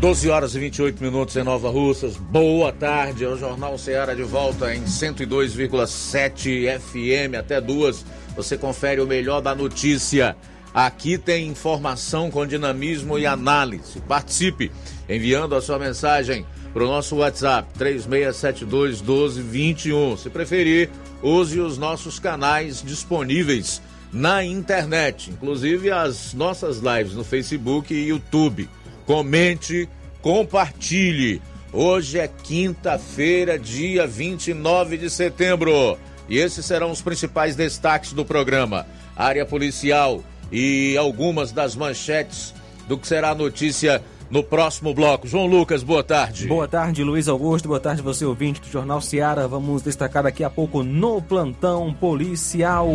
12 horas e 28 minutos em Nova Russas. Boa tarde. É o Jornal Ceará de volta em 102,7 FM até duas. Você confere o melhor da notícia. Aqui tem informação com dinamismo e análise. Participe enviando a sua mensagem para o nosso WhatsApp 3672 1221. Se preferir, use os nossos canais disponíveis na internet, inclusive as nossas lives no Facebook e YouTube comente, compartilhe. Hoje é quinta-feira, dia 29 de setembro. E esses serão os principais destaques do programa. Área policial e algumas das manchetes do que será a notícia no próximo bloco. João Lucas, boa tarde. Boa tarde, Luiz Augusto. Boa tarde, você ouvinte do Jornal Seara. Vamos destacar daqui a pouco no plantão policial.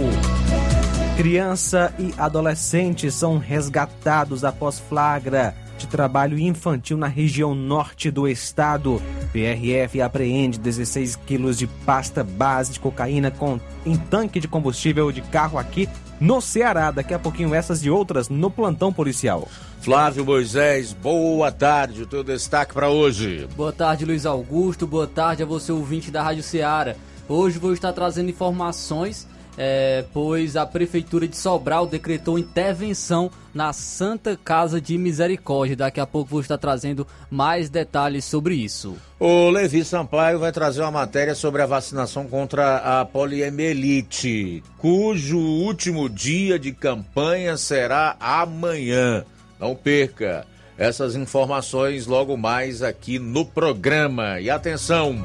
Criança e adolescente são resgatados após flagra de trabalho infantil na região norte do estado. PRF apreende 16 quilos de pasta base de cocaína com, em tanque de combustível de carro aqui no Ceará. Daqui a pouquinho essas e outras no plantão policial. Flávio Moisés, boa tarde. O teu destaque para hoje. Boa tarde, Luiz Augusto. Boa tarde a você, ouvinte da Rádio Ceará. Hoje vou estar trazendo informações é, pois a Prefeitura de Sobral decretou intervenção na Santa Casa de Misericórdia. Daqui a pouco vou estar trazendo mais detalhes sobre isso. O Levi Sampaio vai trazer uma matéria sobre a vacinação contra a poliomielite, cujo último dia de campanha será amanhã. Não perca essas informações logo mais aqui no programa. E atenção!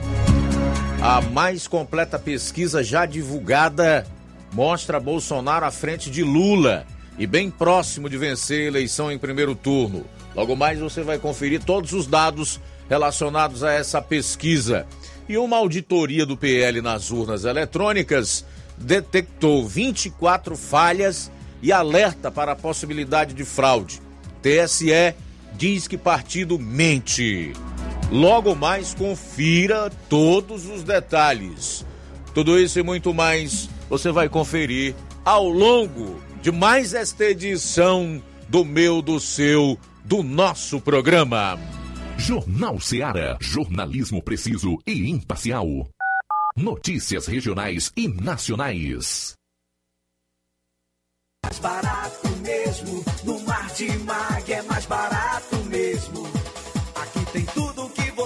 A mais completa pesquisa já divulgada mostra Bolsonaro à frente de Lula e bem próximo de vencer a eleição em primeiro turno. Logo mais você vai conferir todos os dados relacionados a essa pesquisa. E uma auditoria do PL nas urnas eletrônicas detectou 24 falhas e alerta para a possibilidade de fraude. TSE diz que partido mente. Logo mais confira todos os detalhes. Tudo isso e muito mais você vai conferir ao longo de mais esta edição do meu, do seu, do nosso programa. Jornal Seara. Jornalismo preciso e imparcial. Notícias regionais e nacionais. Mais barato mesmo. No Martimag é mais barato mesmo.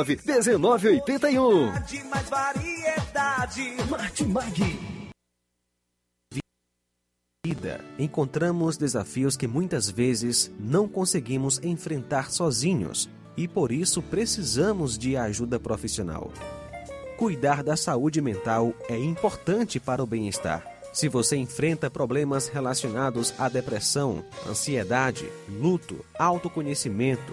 1981. De mais variedade. Martimag. vida, encontramos desafios que muitas vezes não conseguimos enfrentar sozinhos e por isso precisamos de ajuda profissional. Cuidar da saúde mental é importante para o bem-estar. Se você enfrenta problemas relacionados à depressão, ansiedade, luto, autoconhecimento,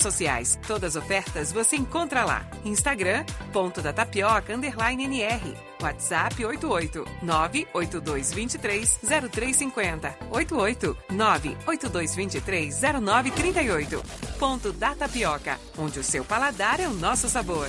sociais. Todas as ofertas você encontra lá. Instagram, ponto da tapioca, underline NR. WhatsApp 88 98223 0350. 88 98223 0938. Ponto da Tapioca, onde o seu paladar é o nosso sabor.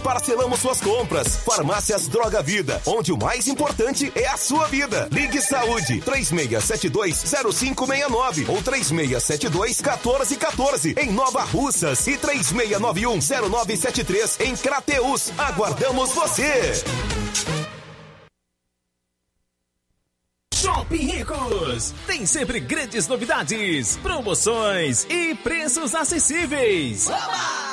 parcelamos suas compras. Farmácias Droga Vida, onde o mais importante é a sua vida. Ligue Saúde 36720569 ou 36721414 em Nova Russas e 36910973 em Crateus. Aguardamos você. Shopping Ricos tem sempre grandes novidades, promoções e preços acessíveis. Oba!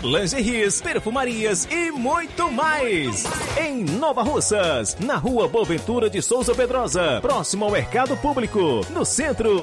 lingeries, perfumarias e muito mais. Em Nova Russas, na rua Boaventura de Souza Pedrosa, próximo ao Mercado Público, no centro.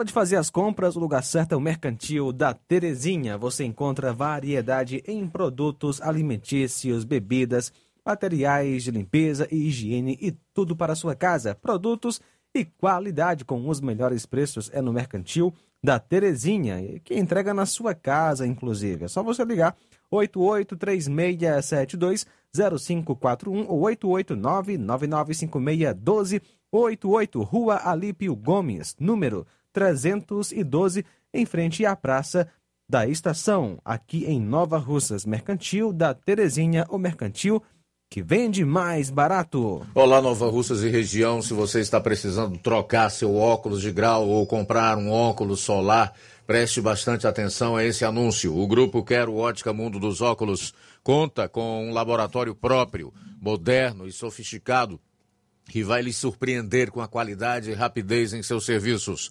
Hora de fazer as compras, o lugar certo é o Mercantil da Terezinha. Você encontra variedade em produtos alimentícios, bebidas, materiais de limpeza e higiene e tudo para a sua casa. Produtos e qualidade com os melhores preços é no Mercantil da Terezinha, que entrega na sua casa, inclusive. É só você ligar 8836720541 ou 88999561288, Rua Alípio Gomes, número 312, em frente à Praça da Estação, aqui em Nova Russas, Mercantil da Terezinha, o Mercantil que vende mais barato. Olá, Nova Russas e região. Se você está precisando trocar seu óculos de grau ou comprar um óculos solar, preste bastante atenção a esse anúncio. O grupo Quero Ótica Mundo dos Óculos conta com um laboratório próprio, moderno e sofisticado, que vai lhe surpreender com a qualidade e rapidez em seus serviços.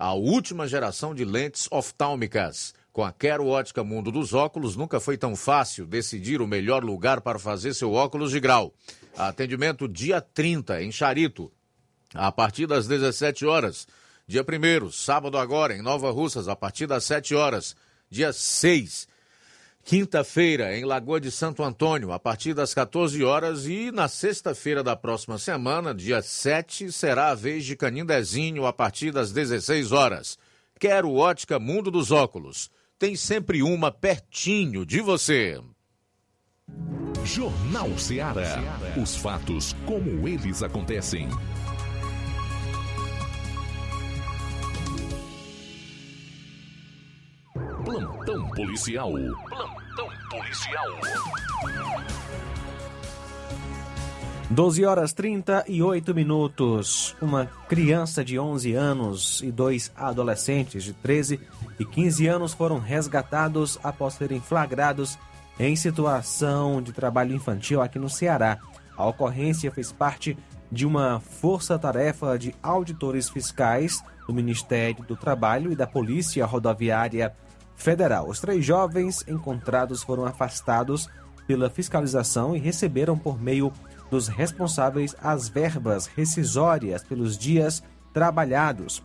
a última geração de lentes oftálmicas. Com a Quero Ótica Mundo dos Óculos, nunca foi tão fácil decidir o melhor lugar para fazer seu óculos de grau. Atendimento dia 30, em Charito, a partir das 17 horas. Dia 1 sábado agora, em Nova Russas, a partir das 7 horas. Dia 6, quinta-feira, em Lagoa de Santo Antônio, a partir das 14 horas. E na sexta-feira da próxima semana, dia 7, será a vez de Canindezinho, a partir das 16 horas. Quero Ótica Mundo dos Óculos tem sempre uma pertinho de você. Jornal Ceará. Os fatos como eles acontecem. Plantão policial. Plantão policial. 12 horas 38 minutos. Uma criança de 11 anos e dois adolescentes de 13 e 15 anos foram resgatados após serem flagrados em situação de trabalho infantil aqui no Ceará. A ocorrência fez parte de uma força-tarefa de auditores fiscais do Ministério do Trabalho e da Polícia Rodoviária Federal. Os três jovens encontrados foram afastados pela fiscalização e receberam por meio dos responsáveis as verbas rescisórias pelos dias trabalhados.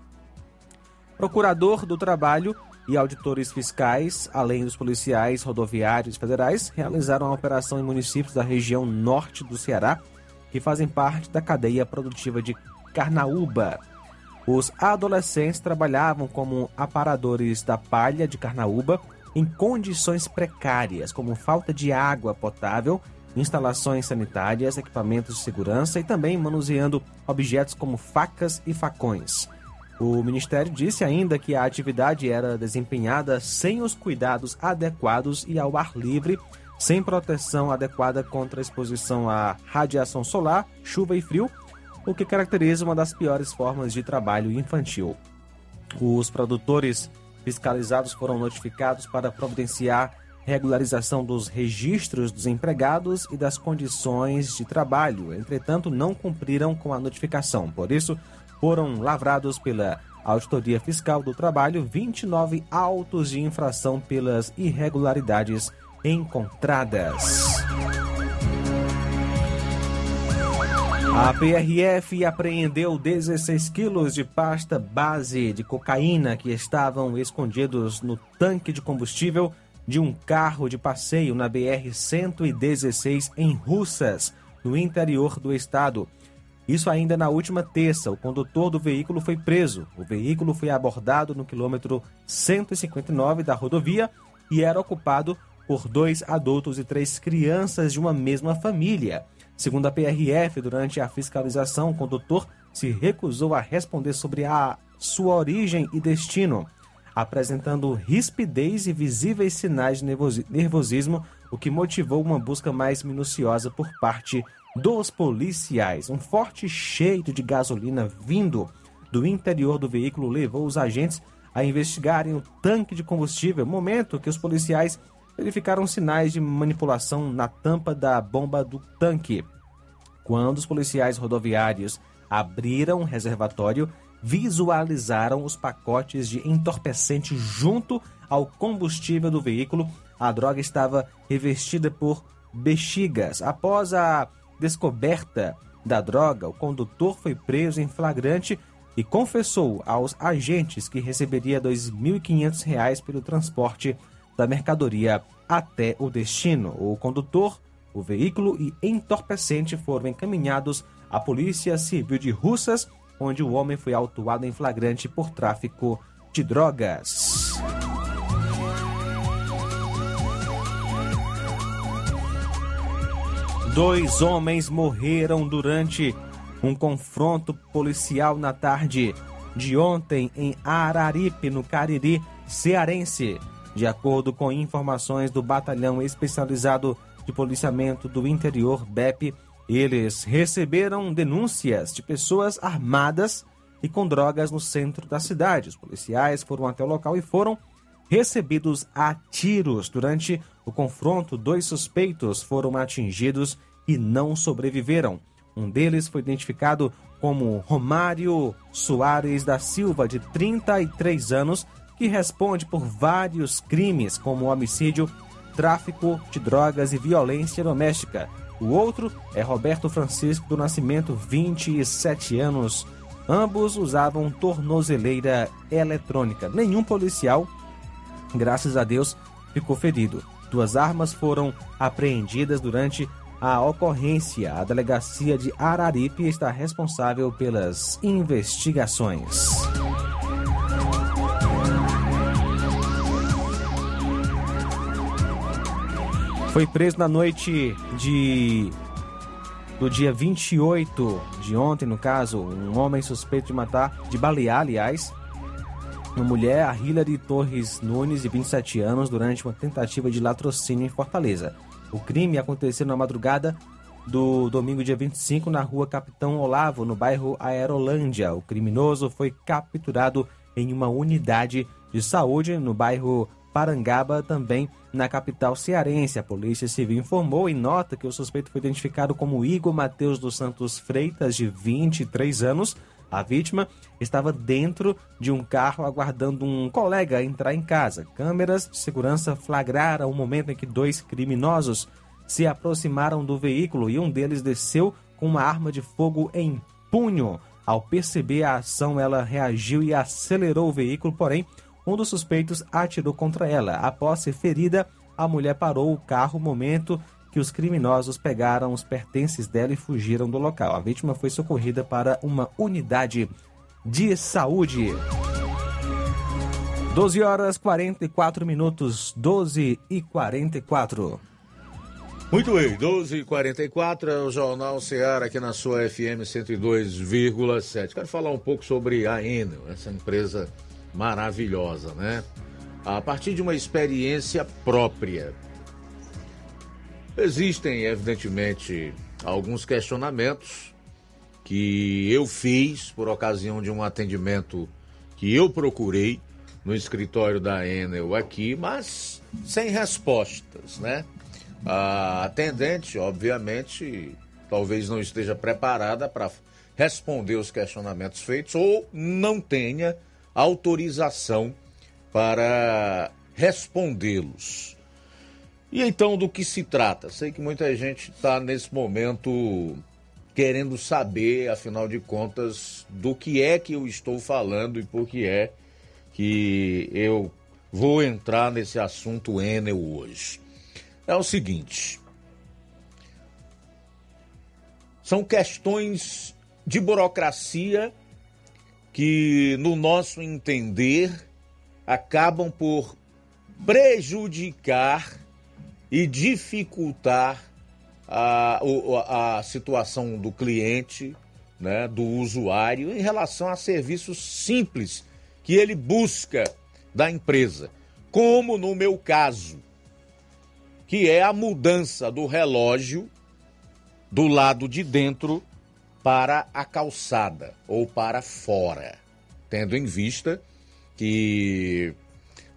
Procurador do Trabalho e auditores fiscais, além dos policiais rodoviários federais, realizaram a operação em municípios da região norte do Ceará, que fazem parte da cadeia produtiva de Carnaúba. Os adolescentes trabalhavam como aparadores da palha de Carnaúba em condições precárias, como falta de água potável instalações sanitárias, equipamentos de segurança e também manuseando objetos como facas e facões. O Ministério disse ainda que a atividade era desempenhada sem os cuidados adequados e ao ar livre, sem proteção adequada contra a exposição à radiação solar, chuva e frio, o que caracteriza uma das piores formas de trabalho infantil. Os produtores fiscalizados foram notificados para providenciar regularização dos registros dos empregados e das condições de trabalho, entretanto, não cumpriram com a notificação. Por isso, foram lavrados pela Auditoria Fiscal do Trabalho 29 autos de infração pelas irregularidades encontradas. A PRF apreendeu 16 quilos de pasta base de cocaína que estavam escondidos no tanque de combustível de um carro de passeio na BR-116 em Russas, no interior do estado. Isso ainda na última terça, o condutor do veículo foi preso. O veículo foi abordado no quilômetro 159 da rodovia e era ocupado por dois adultos e três crianças de uma mesma família. Segundo a PRF, durante a fiscalização, o condutor se recusou a responder sobre a sua origem e destino apresentando rispidez e visíveis sinais de nervosismo, o que motivou uma busca mais minuciosa por parte dos policiais. Um forte cheiro de gasolina vindo do interior do veículo levou os agentes a investigarem o tanque de combustível, momento que os policiais verificaram sinais de manipulação na tampa da bomba do tanque. Quando os policiais rodoviários abriram o reservatório, visualizaram os pacotes de entorpecente junto ao combustível do veículo. A droga estava revestida por bexigas. Após a descoberta da droga, o condutor foi preso em flagrante e confessou aos agentes que receberia R$ 2.500 pelo transporte da mercadoria até o destino. O condutor, o veículo e entorpecente foram encaminhados a Polícia Civil de Russas, onde o homem foi autuado em flagrante por tráfico de drogas. Dois homens morreram durante um confronto policial na tarde de ontem em Araripe, no Cariri, cearense. De acordo com informações do Batalhão Especializado de Policiamento do Interior, BEP, eles receberam denúncias de pessoas armadas e com drogas no centro da cidade. Os policiais foram até o local e foram recebidos a tiros. Durante o confronto, dois suspeitos foram atingidos e não sobreviveram. Um deles foi identificado como Romário Soares da Silva, de 33 anos, que responde por vários crimes, como homicídio, tráfico de drogas e violência doméstica. O outro é Roberto Francisco do Nascimento, 27 anos. Ambos usavam tornozeleira eletrônica. Nenhum policial, graças a Deus, ficou ferido. Duas armas foram apreendidas durante a ocorrência. A delegacia de Araripe está responsável pelas investigações. Foi preso na noite de do dia 28 de ontem, no caso, um homem suspeito de matar, de balear, aliás, uma mulher, a Hilary Torres Nunes, de 27 anos, durante uma tentativa de latrocínio em Fortaleza. O crime aconteceu na madrugada do domingo, dia 25, na rua Capitão Olavo, no bairro Aerolândia. O criminoso foi capturado em uma unidade de saúde no bairro Parangaba, também na capital cearense. A Polícia Civil informou em nota que o suspeito foi identificado como Igor Mateus dos Santos Freitas, de 23 anos. A vítima estava dentro de um carro aguardando um colega entrar em casa. Câmeras de segurança flagraram o momento em que dois criminosos se aproximaram do veículo e um deles desceu com uma arma de fogo em punho. Ao perceber a ação, ela reagiu e acelerou o veículo, porém um dos suspeitos atirou contra ela. Após ser ferida, a mulher parou o carro, momento que os criminosos pegaram os pertences dela e fugiram do local. A vítima foi socorrida para uma unidade de saúde. 12 horas 44 minutos, 12 e 44. Muito bem, 12 e 44 é o Jornal Ceará aqui na sua FM 102,7. Quero falar um pouco sobre a Enel, essa empresa maravilhosa, né? A partir de uma experiência própria. Existem, evidentemente, alguns questionamentos que eu fiz por ocasião de um atendimento que eu procurei no escritório da Enel aqui, mas sem respostas, né? A atendente, obviamente, talvez não esteja preparada para responder os questionamentos feitos ou não tenha autorização para respondê-los. E então do que se trata? Sei que muita gente está nesse momento querendo saber, afinal de contas, do que é que eu estou falando e por que é que eu vou entrar nesse assunto Enel hoje. É o seguinte: são questões de burocracia que, no nosso entender, acabam por prejudicar e dificultar a, a, situação do cliente, né, do usuário, em relação a serviços simples que ele busca da empresa. Como no meu caso, que é a mudança do relógio do lado de dentro para a calçada ou para fora, tendo em vista que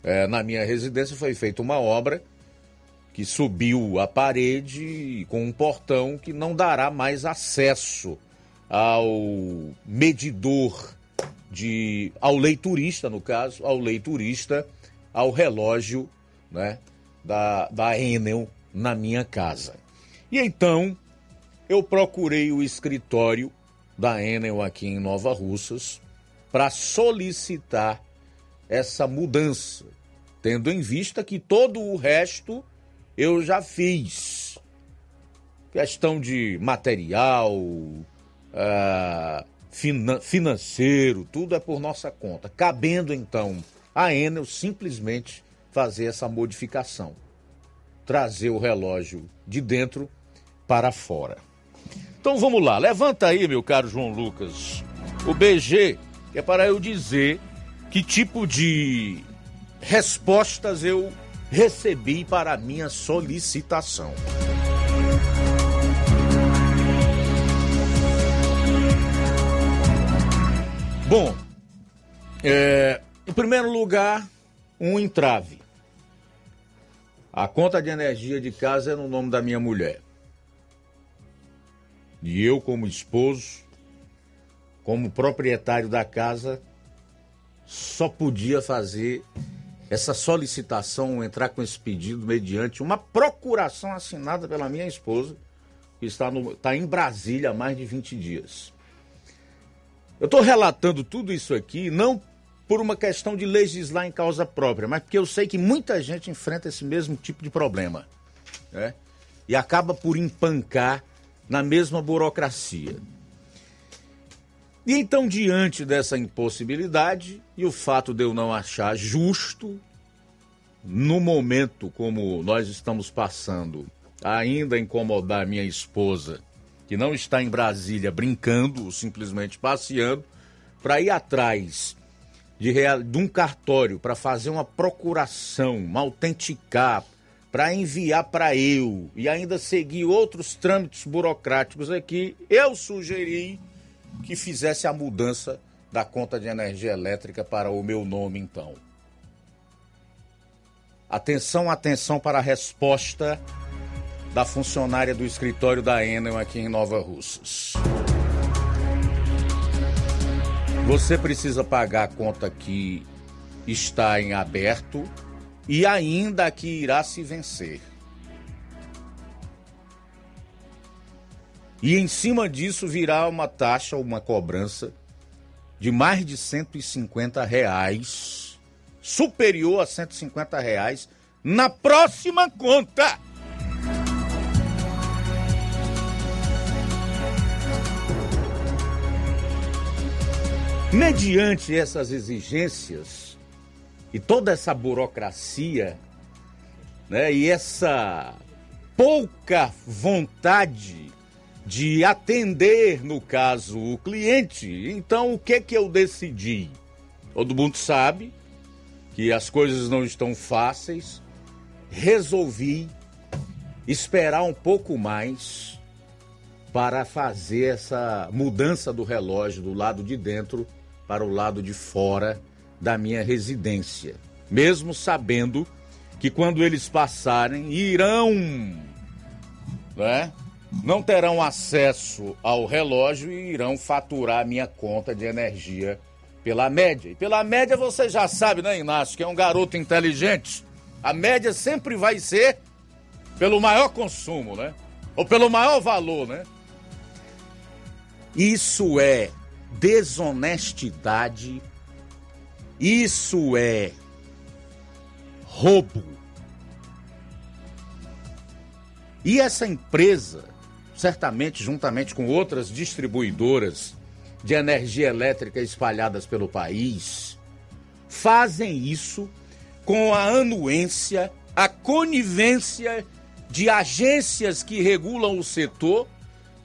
é, na minha residência foi feita uma obra que subiu a parede com um portão que não dará mais acesso ao medidor de ao leiturista no caso ao leiturista ao relógio né da da Enel na minha casa. E então eu procurei o escritório da Enel aqui em Nova Russas para solicitar essa mudança, tendo em vista que todo o resto eu já fiz. Questão de material, ah, fina- financeiro, tudo é por nossa conta. Cabendo então a Enel simplesmente fazer essa modificação, trazer o relógio de dentro para fora. Então vamos lá, levanta aí, meu caro João Lucas, o BG, é para eu dizer que tipo de respostas eu recebi para a minha solicitação. Bom, é, em primeiro lugar, um entrave. A conta de energia de casa é no nome da minha mulher. E eu, como esposo, como proprietário da casa, só podia fazer essa solicitação, entrar com esse pedido mediante uma procuração assinada pela minha esposa, que está, no, está em Brasília há mais de 20 dias. Eu estou relatando tudo isso aqui não por uma questão de legislar em causa própria, mas porque eu sei que muita gente enfrenta esse mesmo tipo de problema. Né? E acaba por empancar na mesma burocracia. E então, diante dessa impossibilidade e o fato de eu não achar justo, no momento como nós estamos passando, ainda incomodar minha esposa, que não está em Brasília brincando ou simplesmente passeando, para ir atrás de, real- de um cartório para fazer uma procuração, uma autenticar, para enviar para eu e ainda seguir outros trâmites burocráticos aqui, eu sugeri que fizesse a mudança da conta de energia elétrica para o meu nome, então. Atenção, atenção para a resposta da funcionária do escritório da Enel aqui em Nova Russas. Você precisa pagar a conta que está em aberto e ainda que irá se vencer. E em cima disso virá uma taxa, uma cobrança de mais de 150 reais, superior a 150 reais, na próxima conta. Mediante essas exigências e toda essa burocracia, né, e essa pouca vontade de atender, no caso, o cliente, então o que que eu decidi? Todo mundo sabe que as coisas não estão fáceis. Resolvi esperar um pouco mais para fazer essa mudança do relógio do lado de dentro para o lado de fora da minha residência, mesmo sabendo que quando eles passarem irão, né, não terão acesso ao relógio e irão faturar minha conta de energia pela média. E pela média você já sabe, né, Inácio, que é um garoto inteligente. A média sempre vai ser pelo maior consumo, né? Ou pelo maior valor, né? Isso é desonestidade, isso é roubo. E essa empresa, certamente juntamente com outras distribuidoras de energia elétrica espalhadas pelo país, fazem isso com a anuência, a conivência de agências que regulam o setor,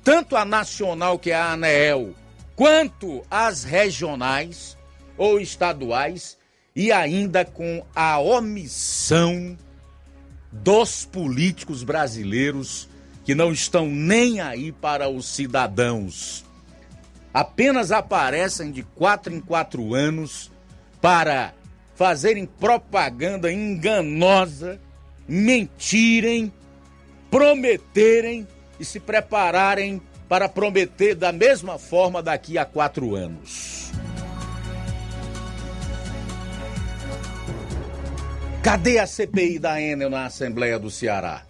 tanto a nacional, que é a ANEEL, quanto as regionais ou estaduais, e ainda com a omissão dos políticos brasileiros que não estão nem aí para os cidadãos. Apenas aparecem de quatro em quatro anos para fazerem propaganda enganosa, mentirem, prometerem e se prepararem para prometer da mesma forma daqui a quatro anos. Cadê a CPI da Enel na Assembleia do Ceará?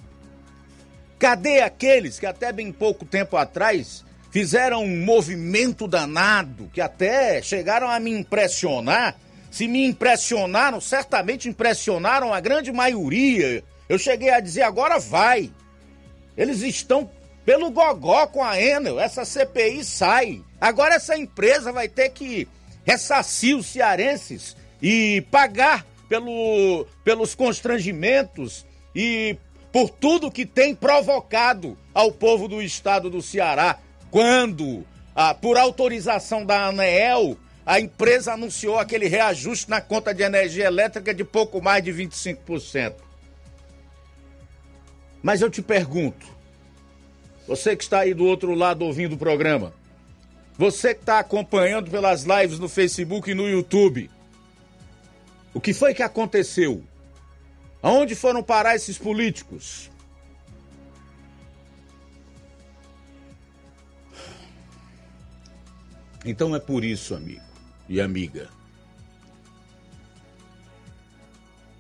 Cadê aqueles que até bem pouco tempo atrás fizeram um movimento danado, que até chegaram a me impressionar? Se me impressionaram, certamente impressionaram a grande maioria. Eu cheguei a dizer agora vai. Eles estão pelo gogó com a Enel, essa CPI sai. Agora essa empresa vai ter que ressarcir os cearenses e pagar pelo, pelos constrangimentos e por tudo que tem provocado ao povo do estado do Ceará, quando, ah, por autorização da ANEEL, a empresa anunciou aquele reajuste na conta de energia elétrica de pouco mais de 25%. Mas eu te pergunto, você que está aí do outro lado ouvindo o programa, você que está acompanhando pelas lives no Facebook e no YouTube, o que foi que aconteceu? Aonde foram parar esses políticos? Então é por isso, amigo e amiga,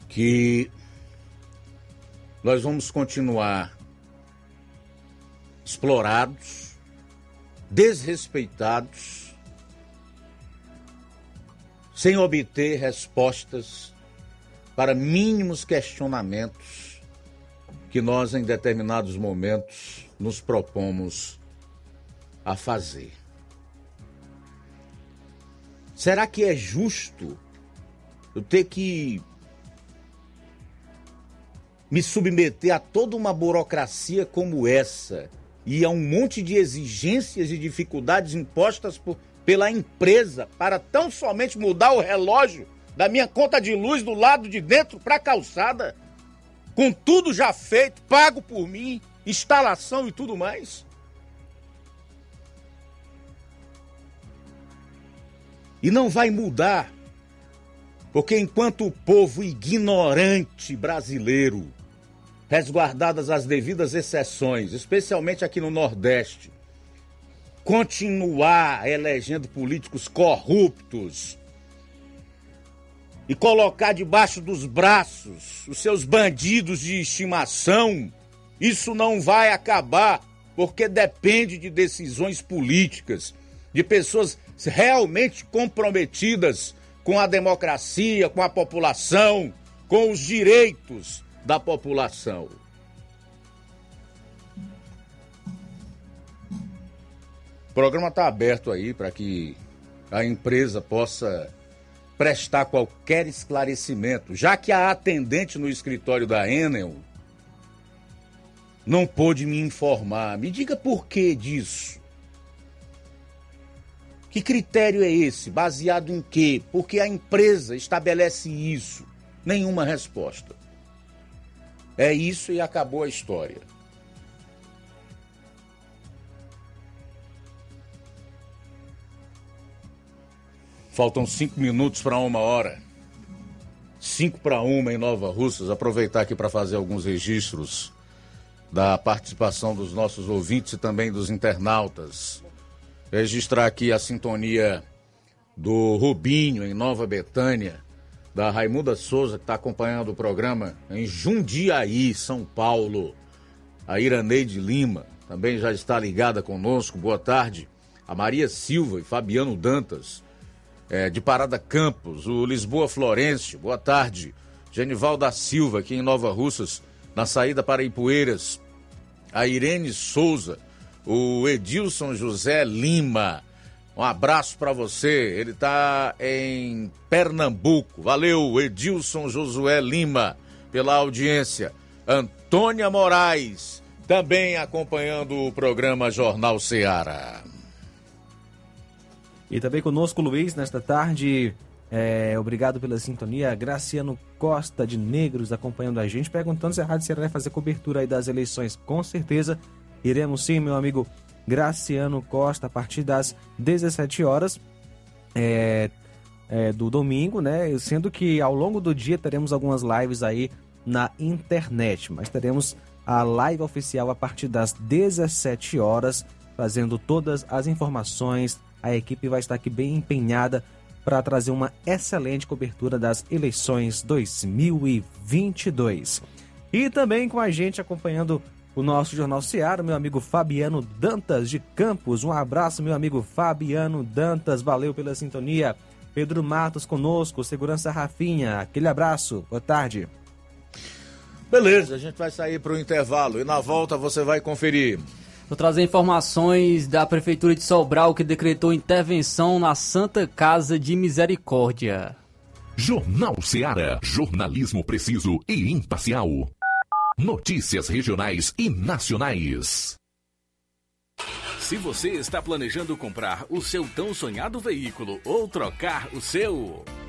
que nós vamos continuar explorados, desrespeitados, sem obter respostas para mínimos questionamentos que nós, em determinados momentos, nos propomos a fazer. Será que é justo eu ter que me submeter a toda uma burocracia como essa e a um monte de exigências e dificuldades impostas por, pela empresa para tão somente mudar o relógio da minha conta de luz do lado de dentro para a calçada, com tudo já feito, pago por mim, instalação e tudo mais? E não vai mudar, porque enquanto o povo ignorante brasileiro resguardadas as devidas exceções, especialmente aqui no Nordeste, continuar elegendo políticos corruptos e colocar debaixo dos braços os seus bandidos de estimação, isso não vai acabar, porque depende de decisões políticas, de pessoas realmente comprometidas com a democracia, com a população, com os direitos da população. O programa está aberto aí para que a empresa possa prestar qualquer esclarecimento, já que a atendente no escritório da Enel não pôde me informar. Me diga por que disso. Que critério é esse? Baseado em quê? Porque a empresa estabelece isso? Nenhuma resposta. É isso e acabou a história. Faltam cinco minutos para uma hora. Cinco para uma em Nova Russas. Aproveitar aqui para fazer alguns registros da participação dos nossos ouvintes e também dos internautas. Registrar aqui a sintonia do Rubinho em Nova Betânia da Raimunda Souza, que está acompanhando o programa em Jundiaí, São Paulo. A Iraneide Lima também já está ligada conosco. Boa tarde. A Maria Silva e Fabiano Dantas, é, de Parada Campos. O Lisboa Florencio, boa tarde. Genival da Silva, aqui em Nova Russas, na saída para Ipueiras. A Irene Souza. O Edilson José Lima. Um abraço para você. Ele está em Pernambuco. Valeu, Edilson Josué Lima, pela audiência. Antônia Moraes, também acompanhando o programa Jornal Seara. E também conosco, Luiz, nesta tarde. É, obrigado pela sintonia. Graciano Costa de Negros acompanhando a gente, perguntando se a Rádio Ceará vai fazer cobertura aí das eleições. Com certeza iremos sim, meu amigo Graciano Costa, a partir das 17 horas é, é, do domingo, né? Sendo que ao longo do dia teremos algumas lives aí na internet, mas teremos a live oficial a partir das 17 horas, trazendo todas as informações. A equipe vai estar aqui bem empenhada para trazer uma excelente cobertura das eleições 2022. E também com a gente acompanhando o nosso Jornal Seara, meu amigo Fabiano Dantas de Campos. Um abraço, meu amigo Fabiano Dantas, valeu pela sintonia. Pedro Matos conosco, Segurança Rafinha, aquele abraço, boa tarde. Beleza, a gente vai sair para o intervalo e na volta você vai conferir. Vou trazer informações da Prefeitura de Sobral que decretou intervenção na Santa Casa de Misericórdia. Jornal Seara. Jornalismo preciso e imparcial. Notícias regionais e nacionais. Se você está planejando comprar o seu tão sonhado veículo ou trocar o seu,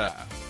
Yeah.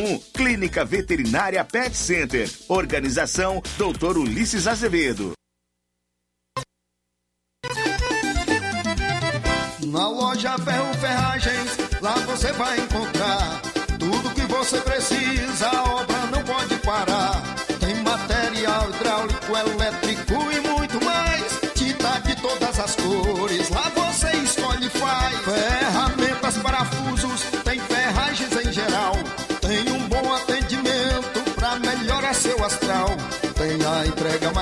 981658401. Clínica Veterinária Pet Center. Organização Dr. Ulisses Azevedo. Na loja Ferro Ferragens, lá você vai encontrar tudo que você precisa, a obra não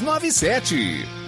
6297.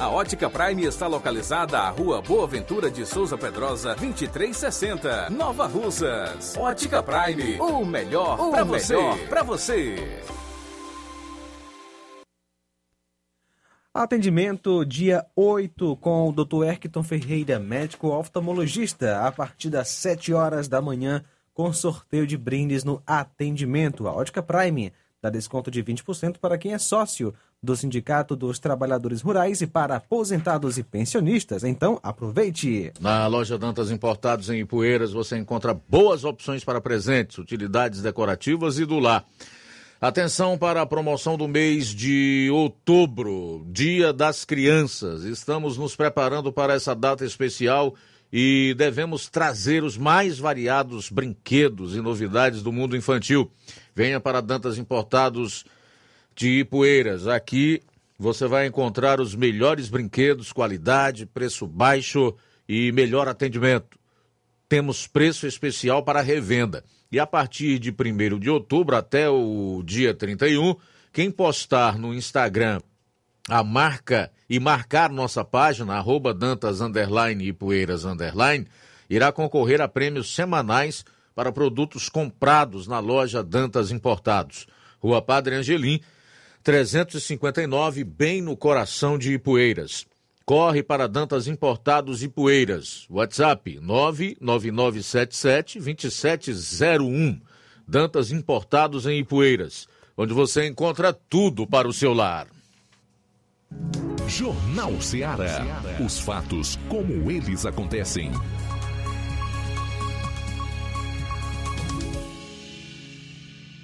A Ótica Prime está localizada à Rua Boa Ventura de Souza Pedrosa, 2360, Nova Russas. Ótica Prime, o melhor para você. Para você. Atendimento dia 8 com o Dr. Erkton Ferreira, médico oftalmologista, a partir das 7 horas da manhã, com sorteio de brindes no atendimento. A Ótica Prime dá desconto de 20% para quem é sócio do Sindicato dos Trabalhadores Rurais e para aposentados e pensionistas. Então, aproveite! Na loja Dantas Importados em Ipueiras você encontra boas opções para presentes, utilidades decorativas e do lar. Atenção para a promoção do mês de outubro, Dia das Crianças. Estamos nos preparando para essa data especial e devemos trazer os mais variados brinquedos e novidades do mundo infantil. Venha para Dantas Importados de Ipueiras. Aqui você vai encontrar os melhores brinquedos, qualidade, preço baixo e melhor atendimento. Temos preço especial para revenda. E a partir de 1 de outubro até o dia 31, quem postar no Instagram a marca e marcar nossa página, arroba Dantas underline e Poeiras underline, irá concorrer a prêmios semanais para produtos comprados na loja Dantas Importados. Rua Padre Angelim, 359, bem no coração de Ipueiras. Corre para Dantas Importados Poeiras. WhatsApp 99977-2701. Dantas Importados em Ipueiras, onde você encontra tudo para o seu lar. Jornal Ceará. Os fatos como eles acontecem.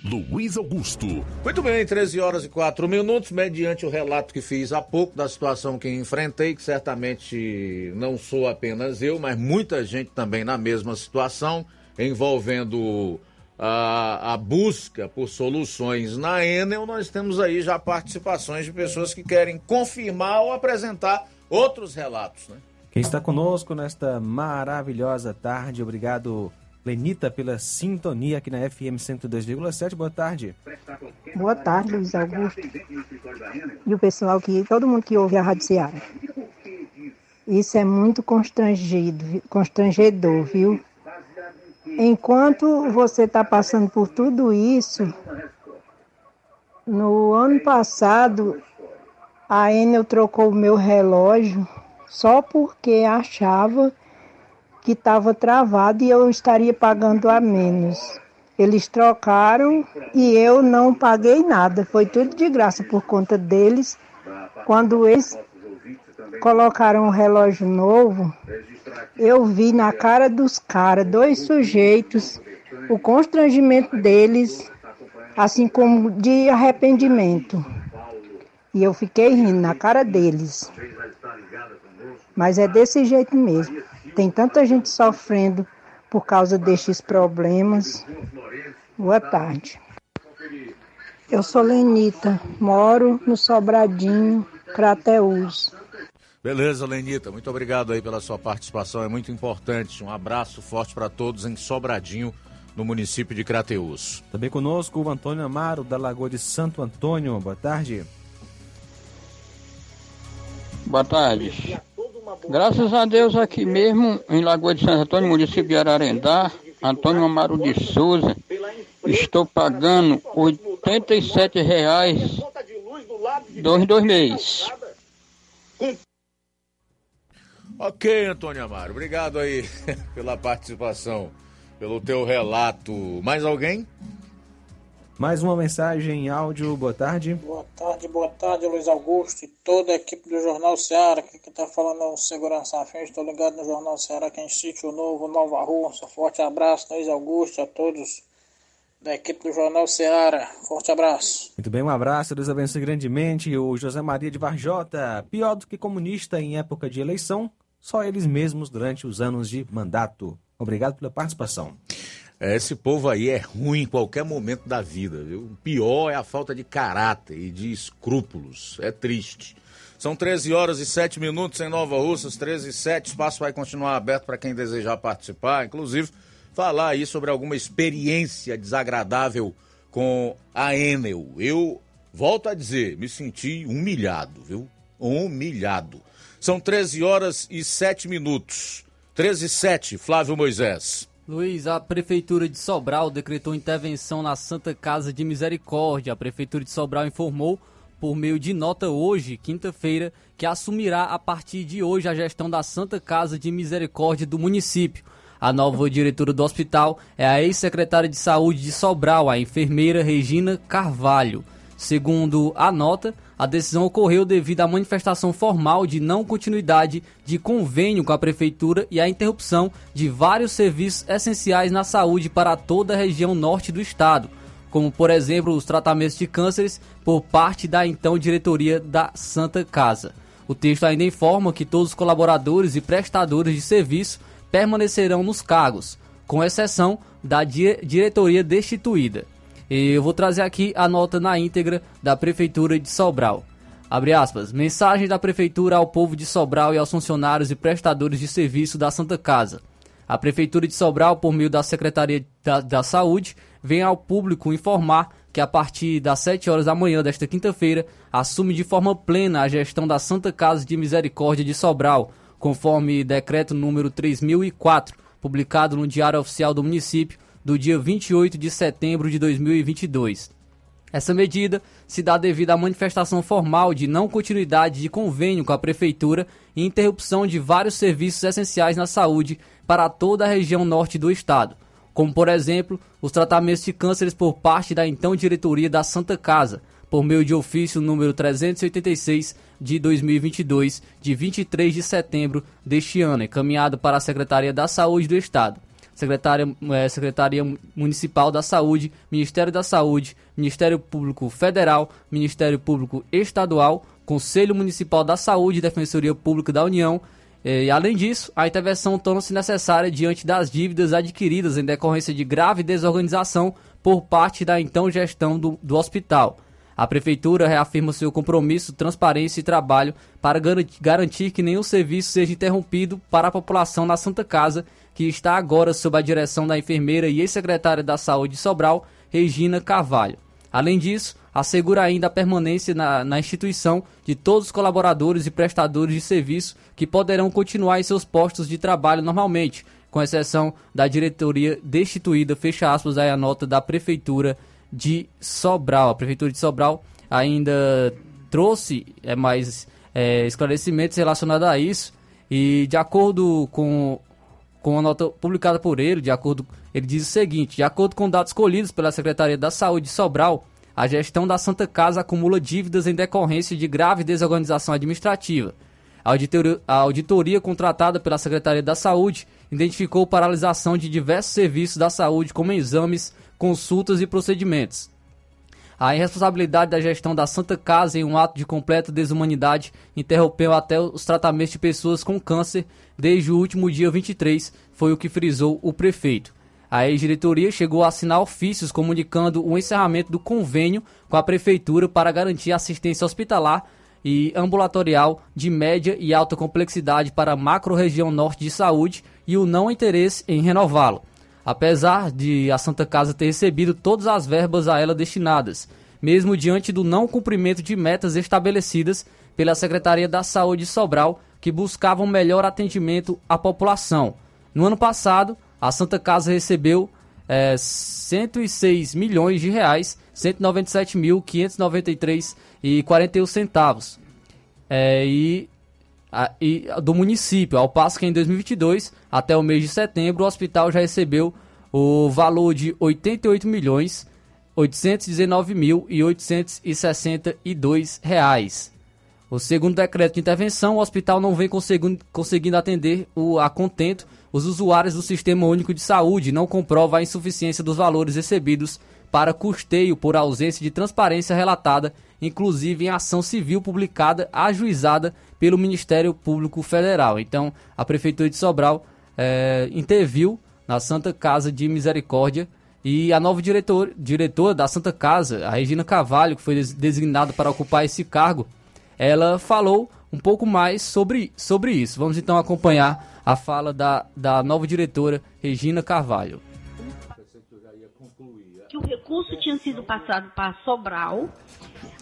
Luiz Augusto. Muito bem, 13 horas e 4 minutos, mediante o relato que fiz há pouco da situação que enfrentei, que certamente não sou apenas eu, mas muita gente também na mesma situação, envolvendo a, a busca por soluções na Enel, nós temos aí já participações de pessoas que querem confirmar ou apresentar outros relatos. Né? Quem está conosco nesta maravilhosa tarde, obrigado Lenita pela sintonia aqui na FM 102,7. Boa tarde. Boa tarde, Luiz Augusto. E o pessoal que, todo mundo que ouve a Rádio Ceará. Isso é muito constrangido, constrangedor, viu? Enquanto você está passando por tudo isso, no ano passado, a Enel trocou o meu relógio só porque achava que estava travado e eu estaria pagando a menos. Eles trocaram e eu não paguei nada, foi tudo de graça por conta deles. Quando eles colocaram um relógio novo, eu vi na cara dos caras, dois sujeitos, o constrangimento deles, assim como de arrependimento. E eu fiquei rindo na cara deles. Mas é desse jeito mesmo. Tem tanta gente sofrendo por causa destes problemas. Boa tarde. Eu sou Lenita, moro no Sobradinho, Crateús. Beleza, Lenita, muito obrigado aí pela sua participação, é muito importante. Um abraço forte para todos em Sobradinho, no município de Crateús. Também conosco o Antônio Amaro, da Lagoa de Santo Antônio. Boa tarde. Boa tarde. Graças a Deus aqui mesmo, em Lagoa de Santo Antônio, município de Ararendá, Antônio Amaro de Souza, estou pagando 87 reais dois, dois meses. Ok, Antônio Amaro, obrigado aí pela participação, pelo teu relato. Mais alguém? Mais uma mensagem em áudio, boa tarde. Boa tarde, boa tarde, Luiz Augusto e toda a equipe do Jornal Ceará. Aqui que tá falando é o Segurança Afins, estou ligado no Jornal Ceará, que é em Sítio Novo, Nova Rua. Um forte abraço, Luiz Augusto, a todos da equipe do Jornal Ceará. Forte abraço. Muito bem, um abraço, Deus abençoe grandemente. O José Maria de Varjota, pior do que comunista em época de eleição, só eles mesmos durante os anos de mandato. Obrigado pela participação. É, Esse povo aí é ruim em qualquer momento da vida, viu? O pior é a falta de caráter e de escrúpulos. É triste. São 13 horas e 7 minutos em Nova Russas, 13 e 7. O espaço vai continuar aberto para quem desejar participar, inclusive falar aí sobre alguma experiência desagradável com a Enel. Eu volto a dizer, me senti humilhado, viu? Humilhado. São 13 horas e 7 minutos. 13 e 7, Flávio Moisés. Luiz, a Prefeitura de Sobral decretou intervenção na Santa Casa de Misericórdia. A Prefeitura de Sobral informou, por meio de nota hoje, quinta-feira, que assumirá a partir de hoje a gestão da Santa Casa de Misericórdia do município. A nova diretora do hospital é a ex-secretária de Saúde de Sobral, a enfermeira Regina Carvalho. Segundo a nota, a decisão ocorreu devido à manifestação formal de não continuidade de convênio com a Prefeitura e à interrupção de vários serviços essenciais na saúde para toda a região norte do estado, como, por exemplo, os tratamentos de cânceres por parte da então diretoria da Santa Casa. O texto ainda informa que todos os colaboradores e prestadores de serviço permanecerão nos cargos, com exceção da di diretoria destituída. Eu vou trazer aqui a nota na íntegra da Prefeitura de Sobral. Abre aspas. Mensagem da Prefeitura ao povo de Sobral e aos funcionários e prestadores de serviço da Santa Casa. A Prefeitura de Sobral, por meio da Secretaria da, da Saúde, vem ao público informar que a partir das 7 horas da manhã desta quinta-feira assume de forma plena a gestão da Santa Casa de Misericórdia de Sobral, conforme decreto número 3004, publicado no Diário Oficial do Município do dia 28 de setembro de 2022. Essa medida se dá devido à manifestação formal de não continuidade de convênio com a Prefeitura e interrupção de vários serviços essenciais na saúde para toda a região norte do estado, como, por exemplo, os tratamentos de cânceres por parte da então diretoria da Santa Casa, por meio de ofício número 386 de 2022, de 23 de setembro deste ano, encaminhado para a Secretaria da Saúde do Estado. Secretaria, é, Secretaria Municipal da Saúde, Ministério da Saúde, Ministério Público Federal, Ministério Público Estadual, Conselho Municipal da Saúde e Defensoria Pública da União. E, além disso, a intervenção torna-se necessária diante das dívidas adquiridas em decorrência de grave desorganização por parte da então gestão do, do hospital. A Prefeitura reafirma seu compromisso, transparência e trabalho para garantir que nenhum serviço seja interrompido para a população na Santa Casa, que está agora sob a direção da enfermeira e ex-secretária da Saúde de Sobral, Regina Carvalho. Além disso, assegura ainda a permanência na, na instituição de todos os colaboradores e prestadores de serviço que poderão continuar em seus postos de trabalho normalmente, com exceção da diretoria destituída, fecha aspas, aí a nota da Prefeitura de Sobral. A Prefeitura de Sobral ainda trouxe é, mais é, esclarecimentos relacionados a isso e de acordo com, com a nota publicada por ele, de acordo, ele diz o seguinte, de acordo com dados colhidos pela Secretaria da Saúde de Sobral, a gestão da Santa Casa acumula dívidas em decorrência de grave desorganização administrativa. A auditoria, a auditoria contratada pela Secretaria da Saúde identificou paralisação de diversos serviços da saúde, como exames, consultas e procedimentos. A irresponsabilidade da gestão da Santa Casa em um ato de completa desumanidade interrompeu até os tratamentos de pessoas com câncer desde o último dia 23, foi o que frisou o prefeito. A ex-diretoria chegou a assinar ofícios comunicando o encerramento do convênio com a prefeitura para garantir assistência hospitalar e ambulatorial de média e alta complexidade para a macro-região norte de saúde e o não interesse em renová-lo apesar de a Santa Casa ter recebido todas as verbas a ela destinadas, mesmo diante do não cumprimento de metas estabelecidas pela Secretaria da Saúde de Sobral, que buscavam melhor atendimento à população. No ano passado, a Santa Casa recebeu é, 106 milhões de reais, 197.593 e 41 centavos. É, e e, do município, ao passo que em 2022, até o mês de setembro, o hospital já recebeu o valor de 88 milhões 819 mil e 862 reais. O segundo decreto de intervenção, o hospital não vem conseguindo atender o, a contento os usuários do Sistema Único de Saúde, não comprova a insuficiência dos valores recebidos para custeio por ausência de transparência relatada, inclusive em ação civil publicada, ajuizada pelo Ministério Público Federal. Então, a Prefeitura de Sobral é, interviu na Santa Casa de Misericórdia e a nova diretor, diretora da Santa Casa, a Regina Cavalho, que foi designada para ocupar esse cargo, ela falou um pouco mais sobre, sobre isso. Vamos então acompanhar a fala da, da nova diretora, Regina Carvalho. Que o recurso tinha sido passado para Sobral,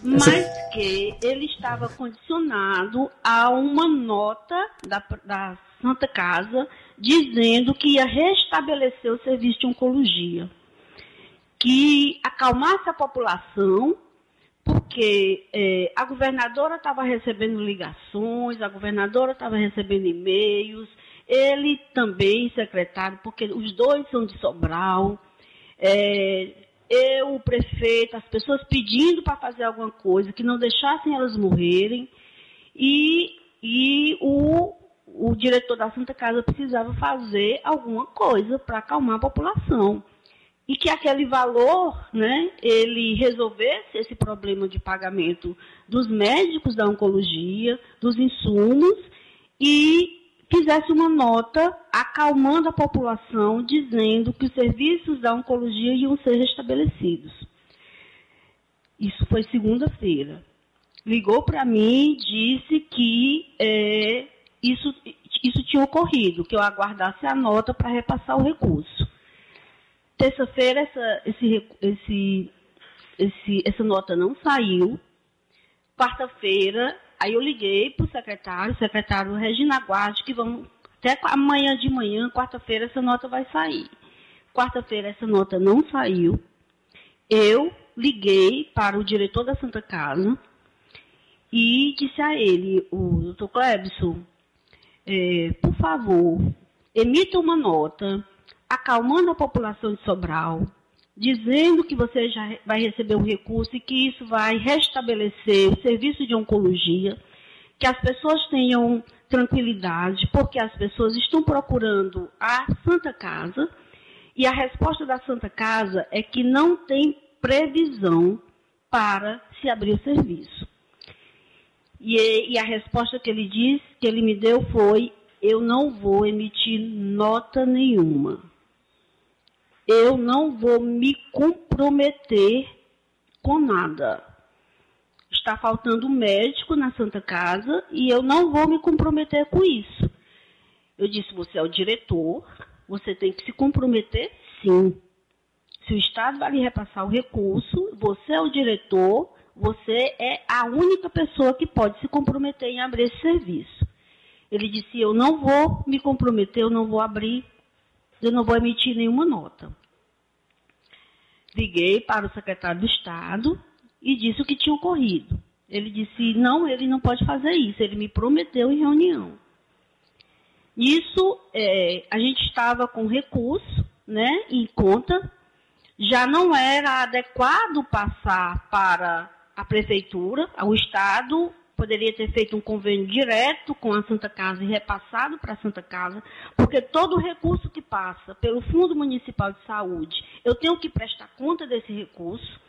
mas que ele estava condicionado a uma nota da, da Santa Casa dizendo que ia restabelecer o serviço de oncologia, que acalmasse a população porque é, a governadora estava recebendo ligações, a governadora estava recebendo e-mails, ele também, secretário, porque os dois são de Sobral, é, eu, o prefeito, as pessoas pedindo para fazer alguma coisa, que não deixassem elas morrerem, e, e o, o diretor da Santa Casa precisava fazer alguma coisa para acalmar a população e que aquele valor, né, ele resolvesse esse problema de pagamento dos médicos da oncologia, dos insumos e fizesse uma nota acalmando a população, dizendo que os serviços da oncologia iam ser restabelecidos. Isso foi segunda-feira. Ligou para mim e disse que é, isso, isso tinha ocorrido, que eu aguardasse a nota para repassar o recurso. Terça-feira, essa, esse, esse, esse, essa nota não saiu. Quarta-feira, aí eu liguei para o secretário, secretário Regina Guardi, que vamos, até amanhã de manhã, quarta-feira, essa nota vai sair. Quarta-feira, essa nota não saiu. Eu liguei para o diretor da Santa Casa e disse a ele, o doutor Clebson, é, por favor, emita uma nota acalmando a população de Sobral, dizendo que você já vai receber um recurso e que isso vai restabelecer o serviço de oncologia, que as pessoas tenham tranquilidade, porque as pessoas estão procurando a Santa Casa e a resposta da Santa Casa é que não tem previsão para se abrir o serviço. E, e a resposta que ele disse, que ele me deu foi: eu não vou emitir nota nenhuma eu não vou me comprometer com nada. Está faltando médico na Santa Casa e eu não vou me comprometer com isso. Eu disse: você é o diretor, você tem que se comprometer sim. Se o Estado vai lhe repassar o recurso, você é o diretor, você é a única pessoa que pode se comprometer em abrir esse serviço. Ele disse: eu não vou me comprometer, eu não vou abrir eu não vou emitir nenhuma nota. Liguei para o secretário do Estado e disse o que tinha ocorrido. Ele disse: não, ele não pode fazer isso. Ele me prometeu em reunião. Isso, é, a gente estava com recurso né, em conta, já não era adequado passar para a prefeitura, o Estado poderia ter feito um convênio direto com a Santa Casa e repassado para a Santa Casa, porque todo recurso que passa pelo Fundo Municipal de Saúde, eu tenho que prestar conta desse recurso.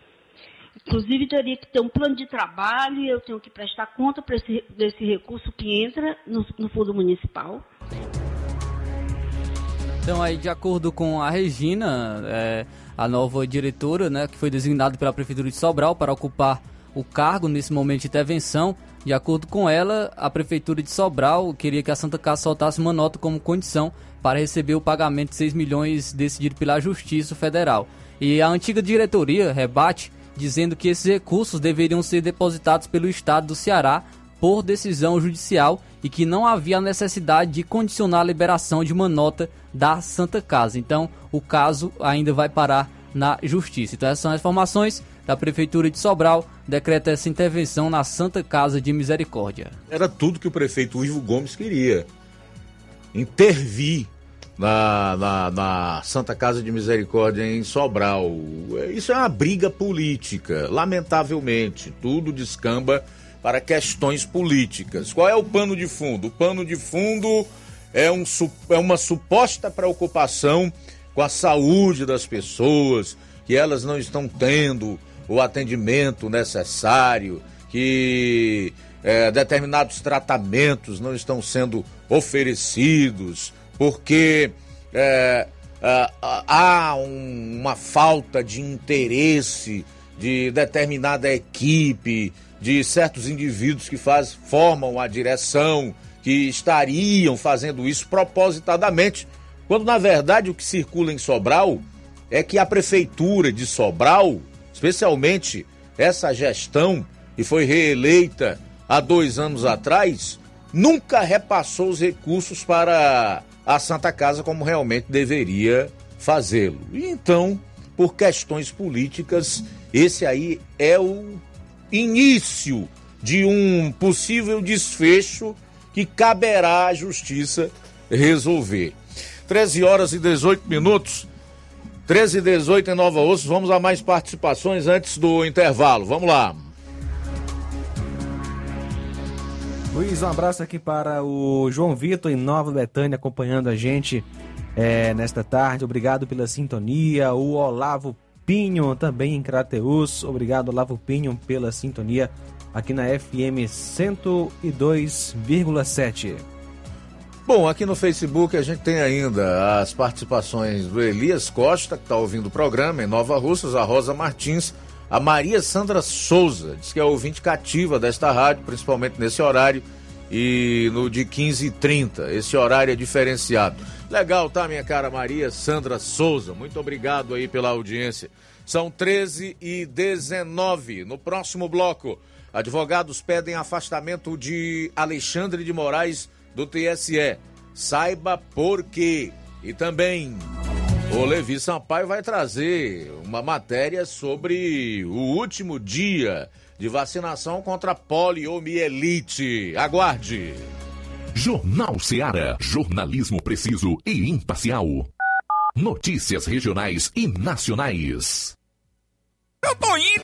Inclusive, teria que ter um plano de trabalho e eu tenho que prestar conta esse, desse recurso que entra no, no Fundo Municipal. Então, aí, de acordo com a Regina, é, a nova diretora, né, que foi designada pela Prefeitura de Sobral para ocupar o cargo nesse momento de intervenção, de acordo com ela, a Prefeitura de Sobral queria que a Santa Casa soltasse uma nota como condição para receber o pagamento de 6 milhões decidido pela Justiça Federal. E a antiga diretoria rebate dizendo que esses recursos deveriam ser depositados pelo Estado do Ceará por decisão judicial e que não havia necessidade de condicionar a liberação de uma nota da Santa Casa. Então, o caso ainda vai parar na Justiça. Então, essas são as informações da Prefeitura de Sobral decreta essa intervenção na Santa Casa de Misericórdia. Era tudo que o prefeito Ivo Gomes queria. Intervir na, na, na, Santa Casa de Misericórdia em Sobral. Isso é uma briga política, lamentavelmente. Tudo descamba para questões políticas. Qual é o pano de fundo? O pano de fundo é, um, é uma suposta preocupação com a saúde das pessoas, que elas não estão tendo o atendimento necessário, que é, determinados tratamentos não estão sendo oferecidos, porque é, é, há um, uma falta de interesse de determinada equipe, de certos indivíduos que faz, formam a direção, que estariam fazendo isso propositadamente, quando na verdade o que circula em Sobral é que a prefeitura de Sobral, especialmente essa gestão que foi reeleita há dois anos atrás, nunca repassou os recursos para a Santa Casa como realmente deveria fazê-lo. E então, por questões políticas, esse aí é o início de um possível desfecho que caberá à justiça resolver. 13 horas e 18 minutos. 13 e 18 em Nova Osso. Vamos a mais participações antes do intervalo. Vamos lá. Luiz, um abraço aqui para o João Vitor em Nova Betânia acompanhando a gente é, nesta tarde. Obrigado pela sintonia. O Olavo Pinho também em Crateus. Obrigado, Olavo Pinho, pela sintonia aqui na FM 102,7. Bom, aqui no Facebook a gente tem ainda as participações do Elias Costa, que está ouvindo o programa, em Nova Russas, a Rosa Martins a Maria Sandra Souza, diz que é ouvinte cativa desta rádio, principalmente nesse horário e no de 15 e 30. Esse horário é diferenciado. Legal, tá, minha cara Maria Sandra Souza? Muito obrigado aí pela audiência. São 13 e 19. No próximo bloco, advogados pedem afastamento de Alexandre de Moraes do TSE. Saiba por quê. E também. O Levi Sampaio vai trazer uma matéria sobre o último dia de vacinação contra poliomielite. Aguarde. Jornal Seara. Jornalismo preciso e imparcial. Notícias regionais e nacionais. Eu tô indo,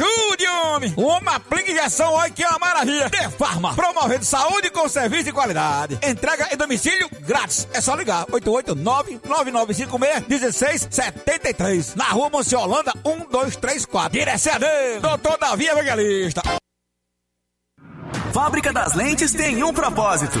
ajude, homem! Uma aplica injeção, olha que é uma maravilha! De Farma, promovendo saúde com serviço de qualidade. Entrega em domicílio grátis. É só ligar: 889-9956-1673. Na rua Monsiolanda, 1234. Direção Deus, doutor Davi Evangelista. Fábrica das Lentes tem um propósito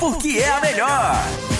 porque é a melhor.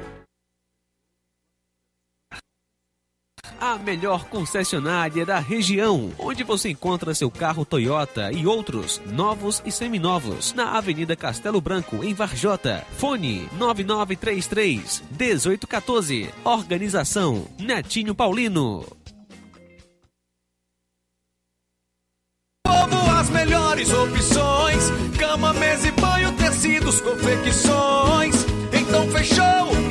A melhor concessionária da região, onde você encontra seu carro Toyota e outros novos e seminovos, na Avenida Castelo Branco, em Varjota. Fone 9933 1814. Organização Netinho Paulino. Povo, as melhores opções: cama, mesa e banho, tecidos, confecções. Então fechou,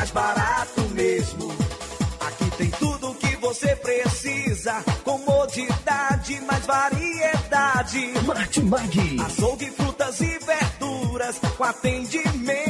Mais barato mesmo. Aqui tem tudo o que você precisa, comodidade, mais variedade. Martimag. Açougue, frutas e verduras, com atendimento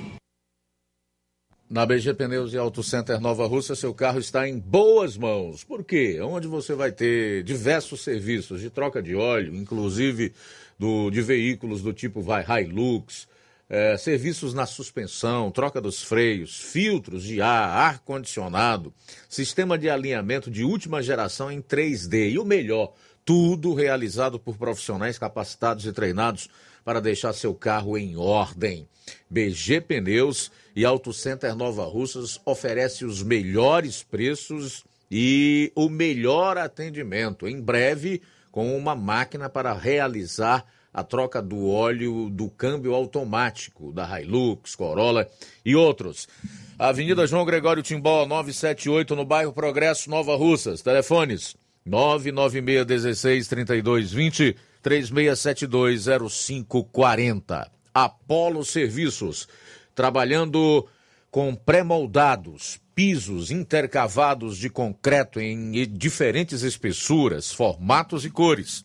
Na BG Pneus e Auto Center Nova Rússia, seu carro está em boas mãos. Por quê? Onde você vai ter diversos serviços de troca de óleo, inclusive do, de veículos do tipo vai Hilux, eh, serviços na suspensão, troca dos freios, filtros de ar, ar-condicionado, sistema de alinhamento de última geração em 3D. E o melhor, tudo realizado por profissionais capacitados e treinados para deixar seu carro em ordem. BG Pneus e Auto Center Nova Russas oferece os melhores preços e o melhor atendimento. Em breve, com uma máquina para realizar a troca do óleo do câmbio automático da Hilux, Corolla e outros. Avenida João Gregório Timbó, 978, no bairro Progresso, Nova Russas. Telefones 996163220, 36720540. Apolo Serviços, trabalhando com pré-moldados, pisos intercavados de concreto em diferentes espessuras, formatos e cores.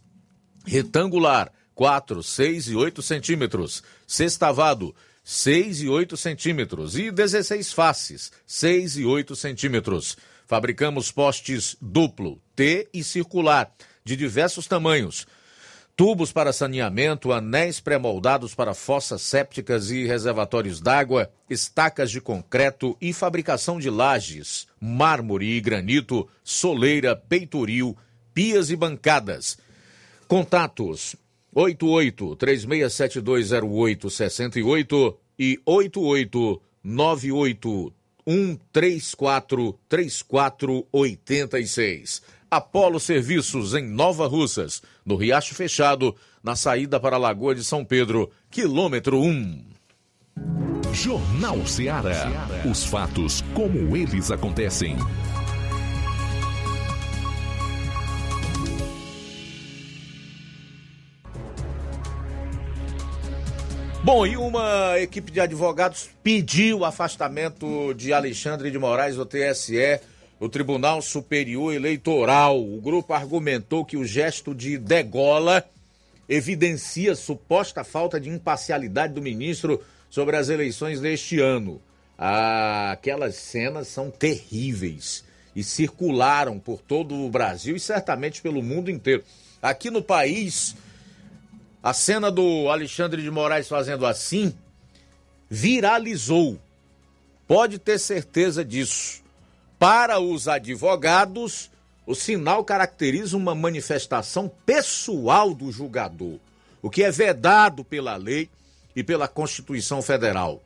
Retangular, 4, 6 e 8 centímetros. Sextavado, 6 e 8 centímetros. E 16 faces, 6 e 8 centímetros. Fabricamos postes duplo, T e circular, de diversos tamanhos. Tubos para saneamento, anéis pré-moldados para fossas sépticas e reservatórios d'água, estacas de concreto e fabricação de lajes, mármore e granito, soleira, peitoril, pias e bancadas. Contatos 88 36720868 e 88 98 134 3486. Apolo Serviços em Nova Russas, no Riacho Fechado, na saída para a Lagoa de São Pedro, quilômetro 1. Jornal Ceará. Os fatos como eles acontecem. Bom, e uma equipe de advogados pediu o afastamento de Alexandre de Moraes do TSE, o Tribunal Superior Eleitoral. O grupo argumentou que o gesto de degola evidencia suposta falta de imparcialidade do ministro sobre as eleições deste ano. Ah, aquelas cenas são terríveis e circularam por todo o Brasil e certamente pelo mundo inteiro. Aqui no país, a cena do Alexandre de Moraes fazendo assim viralizou. Pode ter certeza disso. Para os advogados, o sinal caracteriza uma manifestação pessoal do julgador, o que é vedado pela lei e pela Constituição Federal.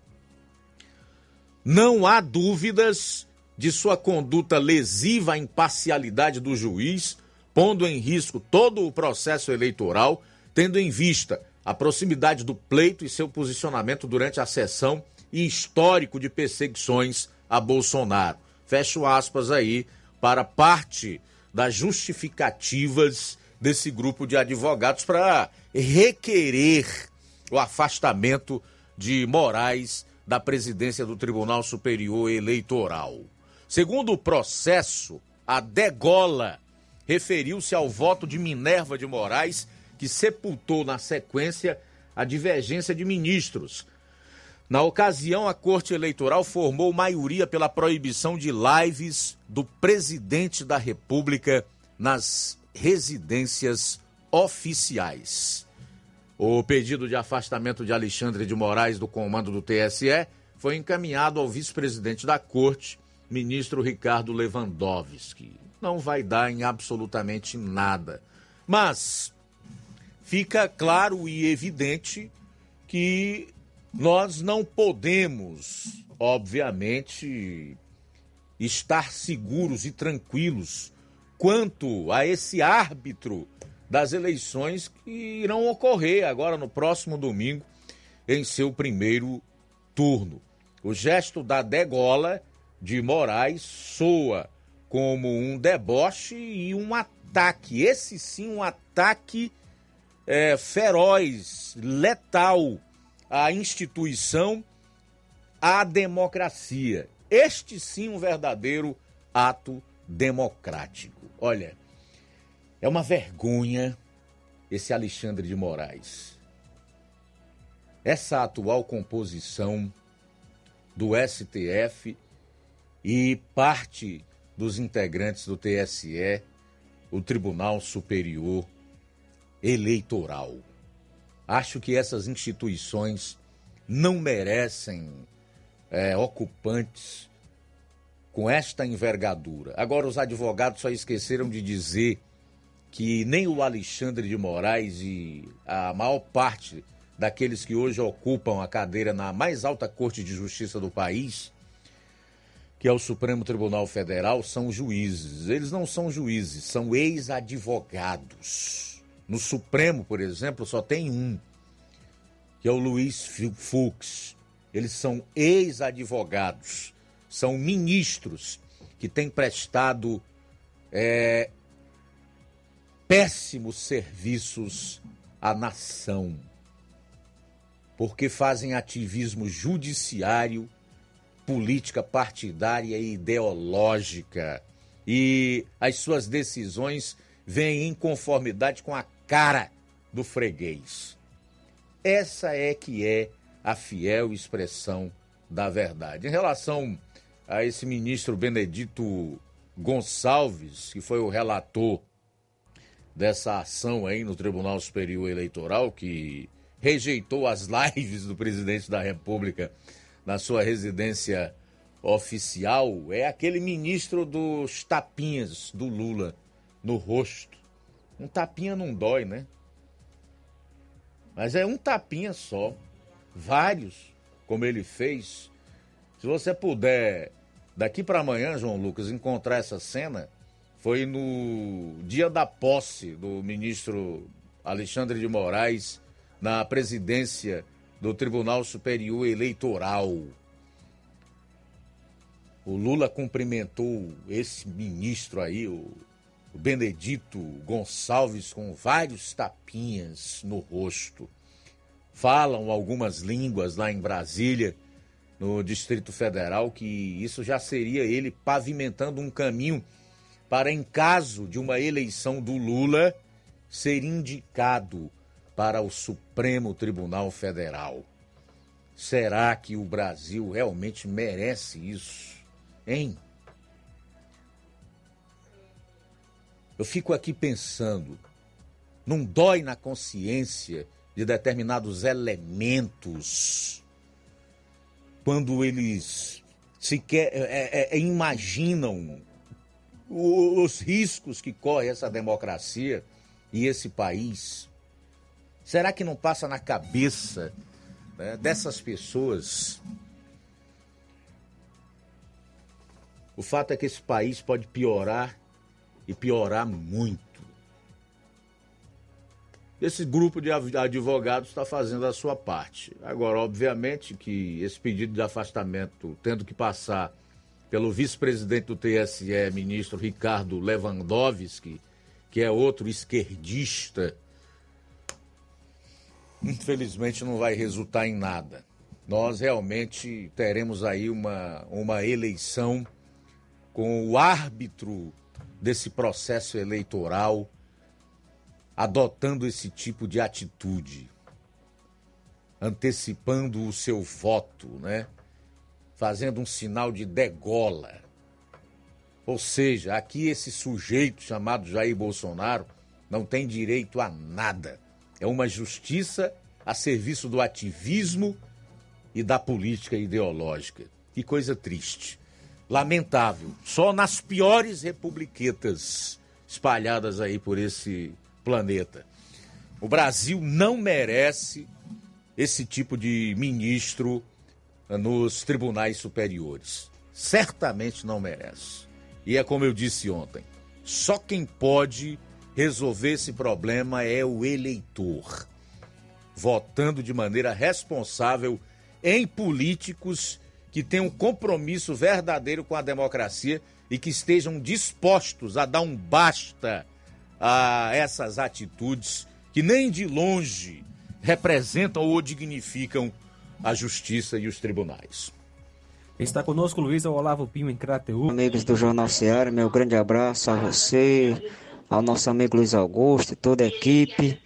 Não há dúvidas de sua conduta lesiva à imparcialidade do juiz, pondo em risco todo o processo eleitoral, tendo em vista a proximidade do pleito e seu posicionamento durante a sessão e histórico de perseguições a Bolsonaro. Fecho aspas aí para parte das justificativas desse grupo de advogados para requerer o afastamento de Moraes da presidência do Tribunal Superior Eleitoral. Segundo o processo, a degola referiu-se ao voto de Minerva de Moraes, que sepultou na sequência a divergência de ministros. Na ocasião, a Corte Eleitoral formou maioria pela proibição de lives do presidente da República nas residências oficiais. O pedido de afastamento de Alexandre de Moraes do comando do TSE foi encaminhado ao vice-presidente da Corte, ministro Ricardo Lewandowski. Não vai dar em absolutamente nada. Mas fica claro e evidente que nós não podemos, obviamente, estar seguros e tranquilos quanto a esse árbitro das eleições que irão ocorrer agora no próximo domingo em seu primeiro turno. O gesto da degola de Moraes soa como um deboche e um ataque. Esse sim, um ataque é, feroz, letal à instituição, à democracia. Este sim, um verdadeiro ato democrático. Olha, é uma vergonha esse Alexandre de Moraes. Essa atual composição do STF e parte dos integrantes do TSE, o Tribunal Superior Eleitoral. Acho que essas instituições não merecem é, ocupantes com esta envergadura. Agora, os advogados só esqueceram de dizer que nem o Alexandre de Moraes e a maior parte daqueles que hoje ocupam a cadeira na mais alta corte de justiça do país, que é o Supremo Tribunal Federal, são juízes. Eles não são juízes, são ex-advogados. No Supremo, por exemplo, só tem um, que é o Luiz Fux. Eles são ex-advogados, são ministros que têm prestado é, péssimos serviços à nação, porque fazem ativismo judiciário, política partidária e ideológica, e as suas decisões vêm em conformidade com a cara do freguês. Essa é que é a fiel expressão da verdade. Em relação a esse ministro Benedito Gonçalves, que foi o relator dessa ação aí no Tribunal Superior Eleitoral, que rejeitou as lives do presidente da República na sua residência oficial, é aquele ministro dos tapinhas do Lula no rosto. Um tapinha não dói, né? Mas é um tapinha só. Vários, como ele fez. Se você puder, daqui para amanhã, João Lucas, encontrar essa cena, foi no dia da posse do ministro Alexandre de Moraes na presidência do Tribunal Superior Eleitoral. O Lula cumprimentou esse ministro aí, o Benedito Gonçalves, com vários tapinhas no rosto. Falam algumas línguas lá em Brasília, no Distrito Federal, que isso já seria ele pavimentando um caminho para, em caso de uma eleição do Lula, ser indicado para o Supremo Tribunal Federal. Será que o Brasil realmente merece isso? Hein? Eu fico aqui pensando, não dói na consciência de determinados elementos quando eles sequer é, é, é, imaginam os riscos que corre essa democracia e esse país? Será que não passa na cabeça né, dessas pessoas o fato é que esse país pode piorar e piorar muito? Esse grupo de advogados está fazendo a sua parte. Agora, obviamente que esse pedido de afastamento, tendo que passar pelo vice-presidente do TSE, ministro Ricardo Lewandowski, que é outro esquerdista, infelizmente não vai resultar em nada. Nós realmente teremos aí uma, uma eleição com o árbitro desse processo eleitoral adotando esse tipo de atitude, antecipando o seu voto, né? Fazendo um sinal de degola. Ou seja, aqui esse sujeito chamado Jair Bolsonaro não tem direito a nada. É uma justiça a serviço do ativismo e da política ideológica. Que coisa triste. Lamentável. Só nas piores republiquetas espalhadas aí por esse planeta. O Brasil não merece esse tipo de ministro nos tribunais superiores. Certamente não merece. E é como eu disse ontem: só quem pode resolver esse problema é o eleitor, votando de maneira responsável em políticos que tenham um compromisso verdadeiro com a democracia e que estejam dispostos a dar um basta a essas atitudes que nem de longe representam ou dignificam a justiça e os tribunais. Está conosco Luiz Olavo Pinho em Crateú. Amigos do Jornal Seara, meu grande abraço a você, ao nosso amigo Luiz Augusto e toda a equipe.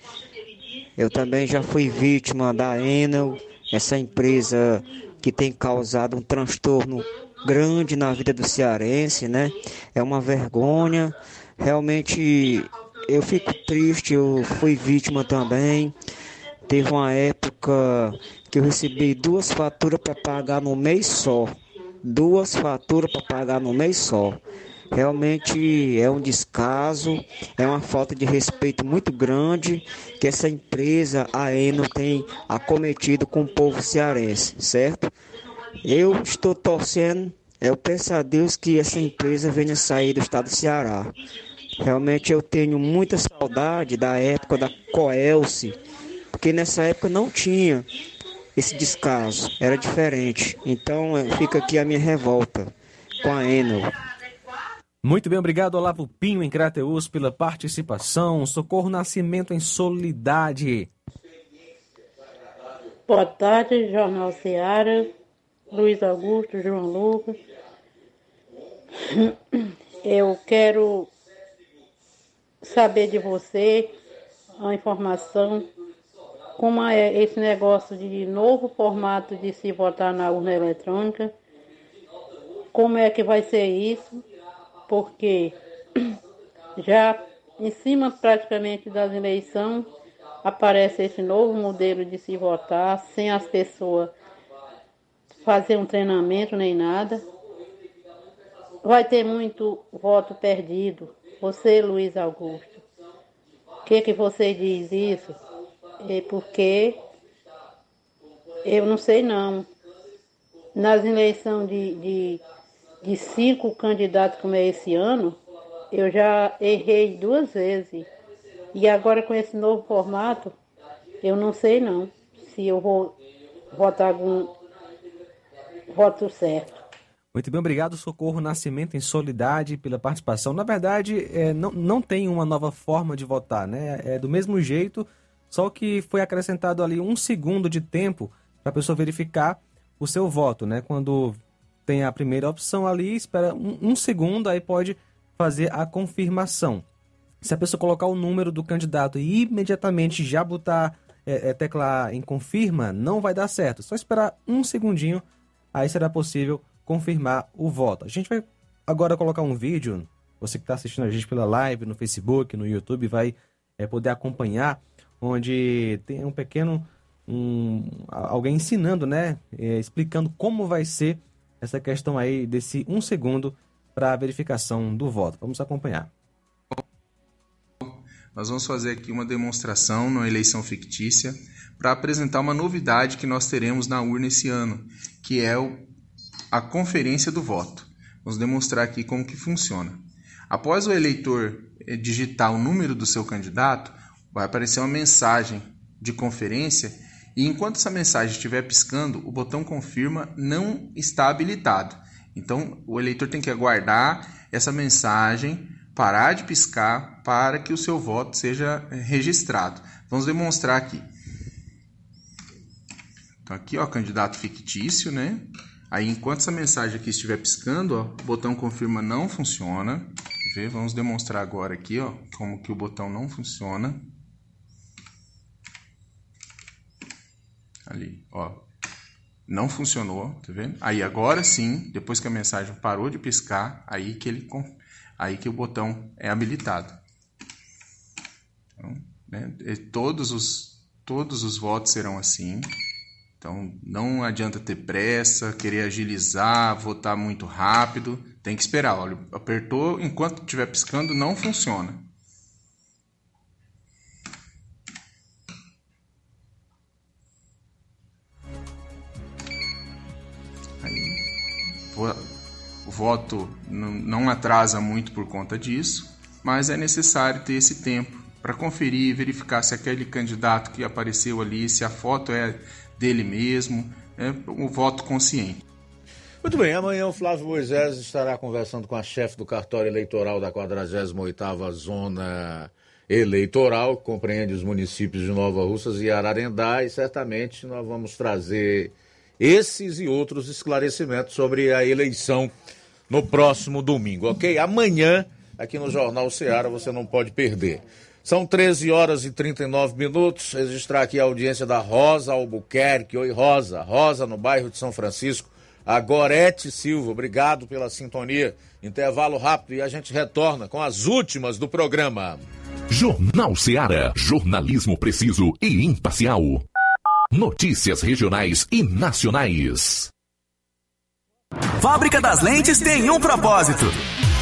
Eu também já fui vítima da Enel, essa empresa que tem causado um transtorno grande na vida do cearense, né? É uma vergonha. Realmente eu fico triste, eu fui vítima também. Teve uma época que eu recebi duas faturas para pagar no mês só. Duas faturas para pagar no mês só. Realmente é um descaso, é uma falta de respeito muito grande que essa empresa, a Eno, tem acometido com o povo cearense, certo? Eu estou torcendo, eu peço a Deus que essa empresa venha sair do estado do Ceará. Realmente eu tenho muita saudade da época da Coelce, porque nessa época não tinha esse descaso, era diferente. Então eh, fica aqui a minha revolta com a Enel. Muito bem, obrigado Olavo Pinho em Crateus pela participação. Socorro Nascimento em Solidade. Boa tarde, Jornal Seara, Luiz Augusto, João Lucas. Eu quero saber de você a informação, como é esse negócio de novo formato de se votar na urna eletrônica, como é que vai ser isso, porque já em cima praticamente das eleições aparece esse novo modelo de se votar, sem as pessoas fazer um treinamento nem nada. Vai ter muito voto perdido você, Luiz Augusto, o que, que você diz isso? É porque eu não sei não. Nas eleições de, de, de cinco candidatos como é esse ano, eu já errei duas vezes. E agora com esse novo formato, eu não sei não se eu vou votar algum voto certo. Muito bem, obrigado, Socorro Nascimento em Solidade, pela participação. Na verdade, é, não, não tem uma nova forma de votar, né? É do mesmo jeito, só que foi acrescentado ali um segundo de tempo para a pessoa verificar o seu voto, né? Quando tem a primeira opção ali, espera um, um segundo, aí pode fazer a confirmação. Se a pessoa colocar o número do candidato e imediatamente já botar é, é, em confirma, não vai dar certo. Só esperar um segundinho, aí será possível confirmar o voto. A gente vai agora colocar um vídeo. Você que está assistindo a gente pela live, no Facebook, no YouTube, vai é, poder acompanhar, onde tem um pequeno. Um, alguém ensinando, né? É, explicando como vai ser essa questão aí desse um segundo para a verificação do voto. Vamos acompanhar. Nós vamos fazer aqui uma demonstração na eleição fictícia para apresentar uma novidade que nós teremos na urna esse ano, que é a conferência do voto. Vamos demonstrar aqui como que funciona. Após o eleitor eh, digitar o número do seu candidato, vai aparecer uma mensagem de conferência e enquanto essa mensagem estiver piscando, o botão confirma não está habilitado. Então, o eleitor tem que aguardar essa mensagem parar de piscar para que o seu voto seja eh, registrado. Vamos demonstrar aqui. Então aqui, ó, candidato fictício, né? Aí, enquanto essa mensagem aqui estiver piscando, ó, o botão confirma não funciona. Vamos demonstrar agora aqui, ó, como que o botão não funciona. Ali, ó, não funcionou, tá vendo? Aí agora sim, depois que a mensagem parou de piscar, aí que ele aí que o botão é habilitado. Então, né, todos, os, todos os votos serão assim. Então, não adianta ter pressa, querer agilizar, votar muito rápido. Tem que esperar. Olha, apertou, enquanto estiver piscando, não funciona. O voto não atrasa muito por conta disso, mas é necessário ter esse tempo para conferir e verificar se aquele candidato que apareceu ali, se a foto é dele mesmo, é um voto consciente. Muito bem, amanhã o Flávio Moisés estará conversando com a chefe do cartório eleitoral da 48ª Zona Eleitoral, que compreende os municípios de Nova Russas e Ararendá, e certamente nós vamos trazer esses e outros esclarecimentos sobre a eleição no próximo domingo, ok? Amanhã, aqui no Jornal Ceará, você não pode perder. São 13 horas e 39 minutos. Registrar aqui a audiência da Rosa Albuquerque. Oi, Rosa. Rosa, no bairro de São Francisco. A Gorete Silva, obrigado pela sintonia. Intervalo rápido e a gente retorna com as últimas do programa. Jornal Ceará. Jornalismo preciso e imparcial. Notícias regionais e nacionais. Fábrica das Lentes tem um propósito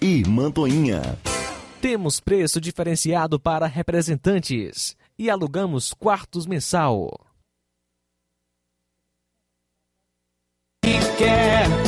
e Mantoinha. Temos preço diferenciado para representantes e alugamos quartos mensal. quer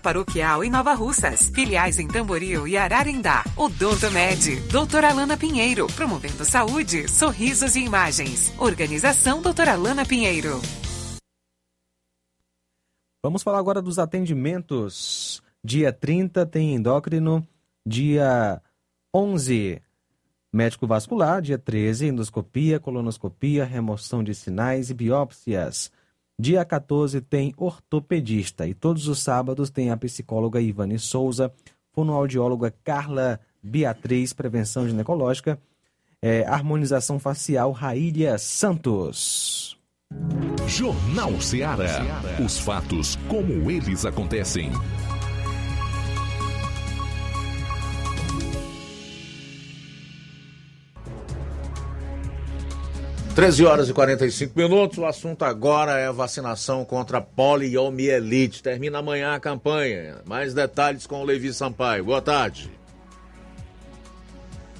Paroquial em Nova Russas. Filiais em Tamboril e Ararindá. Odonto Med. Doutora Alana Pinheiro. Promovendo saúde, sorrisos e imagens. Organização Doutora Alana Pinheiro. Vamos falar agora dos atendimentos. Dia 30 tem endócrino, dia 11 médico vascular, dia 13 endoscopia, colonoscopia, remoção de sinais e biópsias. Dia 14 tem ortopedista e todos os sábados tem a psicóloga Ivane Souza, fonoaudióloga Carla Beatriz, prevenção ginecológica, é, harmonização facial Raília Santos. Jornal Ceará. Os fatos como eles acontecem. 13 horas e 45 minutos. O assunto agora é a vacinação contra poliomielite. Termina amanhã a campanha. Mais detalhes com o Levi Sampaio. Boa tarde.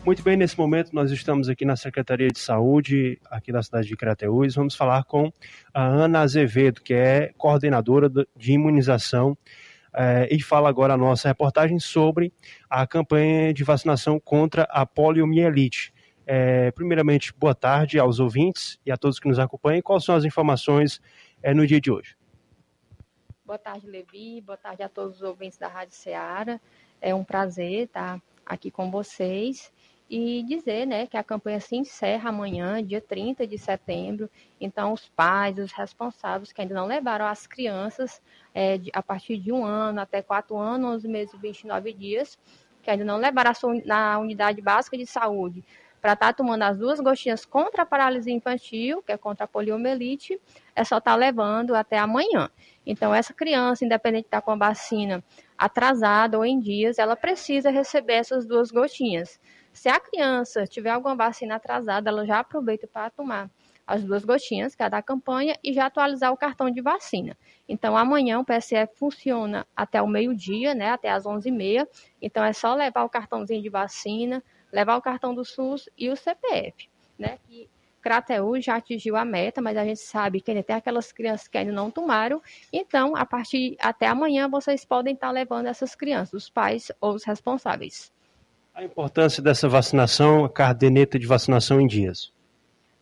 Muito bem, nesse momento nós estamos aqui na Secretaria de Saúde, aqui da cidade de Crateús. Vamos falar com a Ana Azevedo, que é coordenadora de imunização, eh, e fala agora a nossa reportagem sobre a campanha de vacinação contra a poliomielite. É, primeiramente, boa tarde aos ouvintes e a todos que nos acompanham. Quais são as informações é, no dia de hoje? Boa tarde, Levi. Boa tarde a todos os ouvintes da Rádio Ceará. É um prazer estar aqui com vocês e dizer né, que a campanha se encerra amanhã, dia 30 de setembro. Então, os pais, os responsáveis que ainda não levaram as crianças é, de, a partir de um ano até quatro anos, 11 meses e 29 dias, que ainda não levaram sua, na unidade básica de saúde para estar tá tomando as duas gotinhas contra a paralisia infantil, que é contra a poliomielite, é só estar tá levando até amanhã. Então, essa criança, independente de estar tá com a vacina atrasada ou em dias, ela precisa receber essas duas gotinhas. Se a criança tiver alguma vacina atrasada, ela já aproveita para tomar as duas gotinhas, que é a da campanha, e já atualizar o cartão de vacina. Então, amanhã o PSF funciona até o meio-dia, né, até às 11h30. Então, é só levar o cartãozinho de vacina, levar o cartão do SUS e o CPF, né, que Crateus já atingiu a meta, mas a gente sabe que ainda tem aquelas crianças que ainda não tomaram. Então, a partir até amanhã, vocês podem estar levando essas crianças, os pais ou os responsáveis. A importância dessa vacinação, a caderneta de vacinação em dias.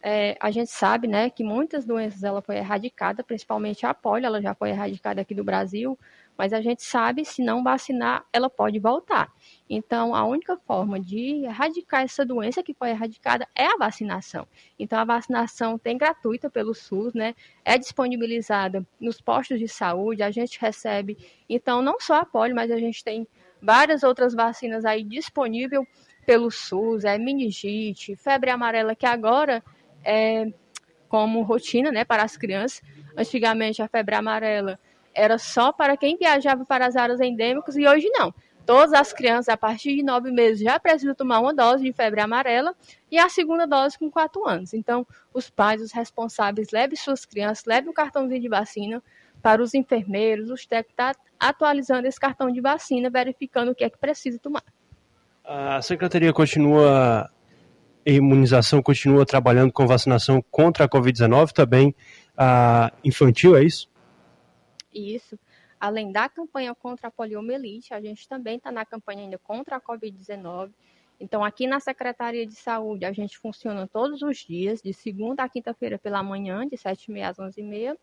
É, a gente sabe, né, que muitas doenças ela foi erradicada, principalmente a polio, ela já foi erradicada aqui do Brasil, mas a gente sabe, se não vacinar, ela pode voltar. Então, a única forma de erradicar essa doença que foi erradicada é a vacinação. Então, a vacinação tem gratuita pelo SUS, né? É disponibilizada nos postos de saúde, a gente recebe. Então, não só a polio, mas a gente tem várias outras vacinas aí disponível pelo SUS, é meningite, febre amarela, que agora é como rotina, né, para as crianças. Antigamente, a febre amarela era só para quem viajava para as áreas endêmicas e hoje não. Todas as crianças a partir de nove meses já precisam tomar uma dose de febre amarela e a segunda dose com quatro anos. Então, os pais, os responsáveis, levem suas crianças, levem o cartãozinho de vacina para os enfermeiros, os técnicos, tá atualizando esse cartão de vacina, verificando o que é que precisa tomar. A secretaria continua, a imunização continua trabalhando com vacinação contra a Covid-19, também a infantil, é isso? Isso. Além da campanha contra a poliomielite, a gente também está na campanha ainda contra a Covid-19. Então, aqui na Secretaria de Saúde, a gente funciona todos os dias, de segunda a quinta-feira pela manhã, de 7h30 às 11h30,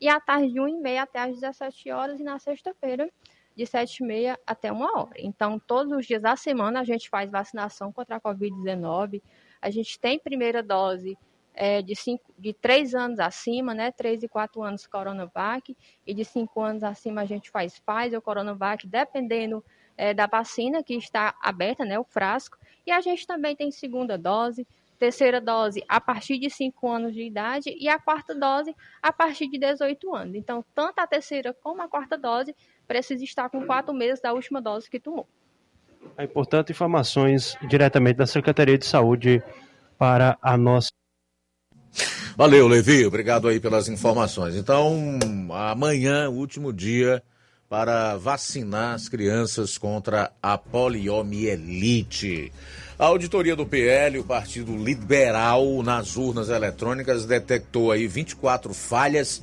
e à tarde de 1h30 até às 17 horas, e na sexta-feira, de 7h30 até 1 hora. Então, todos os dias da semana, a gente faz vacinação contra a Covid-19. A gente tem primeira dose é, de, cinco, de 3 anos acima, né? 3 e 4 anos Coronavac, e de 5 anos acima a gente faz Pfizer ou Coronavac, dependendo é, da vacina que está aberta, né? O frasco. E a gente também tem segunda dose, terceira dose a partir de 5 anos de idade e a quarta dose a partir de 18 anos. Então, tanto a terceira como a quarta dose precisa estar com 4 meses da última dose que tomou. É importante informações diretamente da Secretaria de Saúde para a nossa Valeu, Levi. Obrigado aí pelas informações. Então, amanhã, último dia para vacinar as crianças contra a poliomielite. A auditoria do PL, o Partido Liberal, nas urnas eletrônicas, detectou aí 24 falhas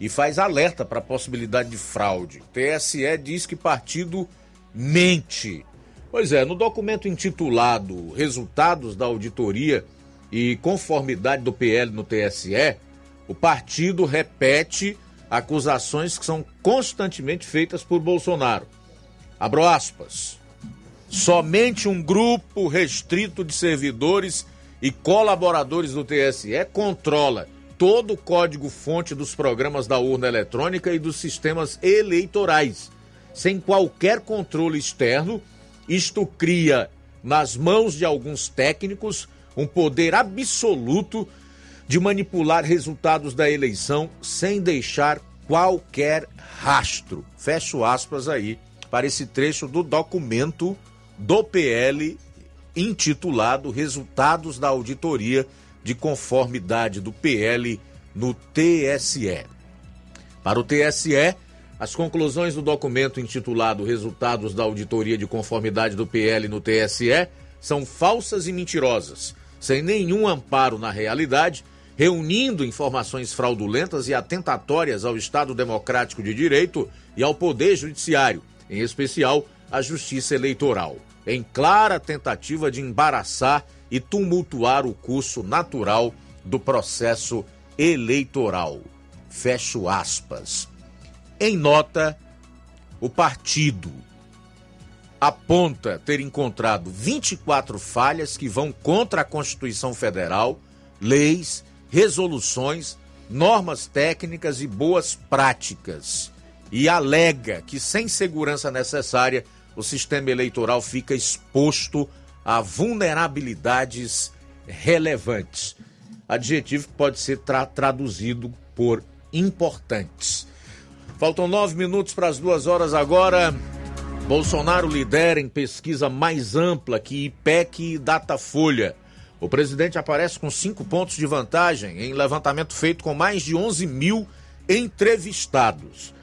e faz alerta para a possibilidade de fraude. TSE diz que partido mente. Pois é, no documento intitulado Resultados da Auditoria e conformidade do PL no TSE, o partido repete acusações que são constantemente feitas por Bolsonaro. Abro aspas. Somente um grupo restrito de servidores e colaboradores do TSE controla todo o código-fonte dos programas da urna eletrônica e dos sistemas eleitorais. Sem qualquer controle externo, isto cria nas mãos de alguns técnicos um poder absoluto de manipular resultados da eleição sem deixar qualquer rastro. Fecho aspas aí para esse trecho do documento do PL intitulado Resultados da Auditoria de Conformidade do PL no TSE. Para o TSE, as conclusões do documento intitulado Resultados da Auditoria de Conformidade do PL no TSE são falsas e mentirosas sem nenhum amparo na realidade, reunindo informações fraudulentas e atentatórias ao Estado Democrático de Direito e ao Poder Judiciário, em especial à Justiça Eleitoral, em clara tentativa de embaraçar e tumultuar o curso natural do processo eleitoral. Fecho aspas. Em nota, o partido aponta ter encontrado 24 falhas que vão contra a Constituição Federal, leis, resoluções, normas técnicas e boas práticas. E alega que, sem segurança necessária, o sistema eleitoral fica exposto a vulnerabilidades relevantes. Adjetivo que pode ser tra traduzido por importantes. Faltam nove minutos para as duas horas agora. Bolsonaro lidera em pesquisa mais ampla que IPEC e Datafolha. O presidente aparece com cinco pontos de vantagem em levantamento feito com mais de 11 mil entrevistados.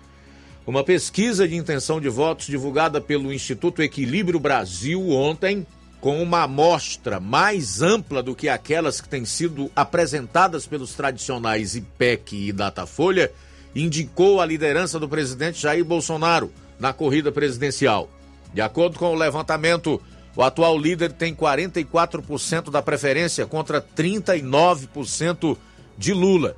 Uma pesquisa de intenção de votos divulgada pelo Instituto Equilíbrio Brasil ontem, com uma amostra mais ampla do que aquelas que têm sido apresentadas pelos tradicionais IPEC e Datafolha, indicou a liderança do presidente Jair Bolsonaro na corrida presidencial. De acordo com o levantamento, o atual líder tem 44% da preferência contra 39% de Lula.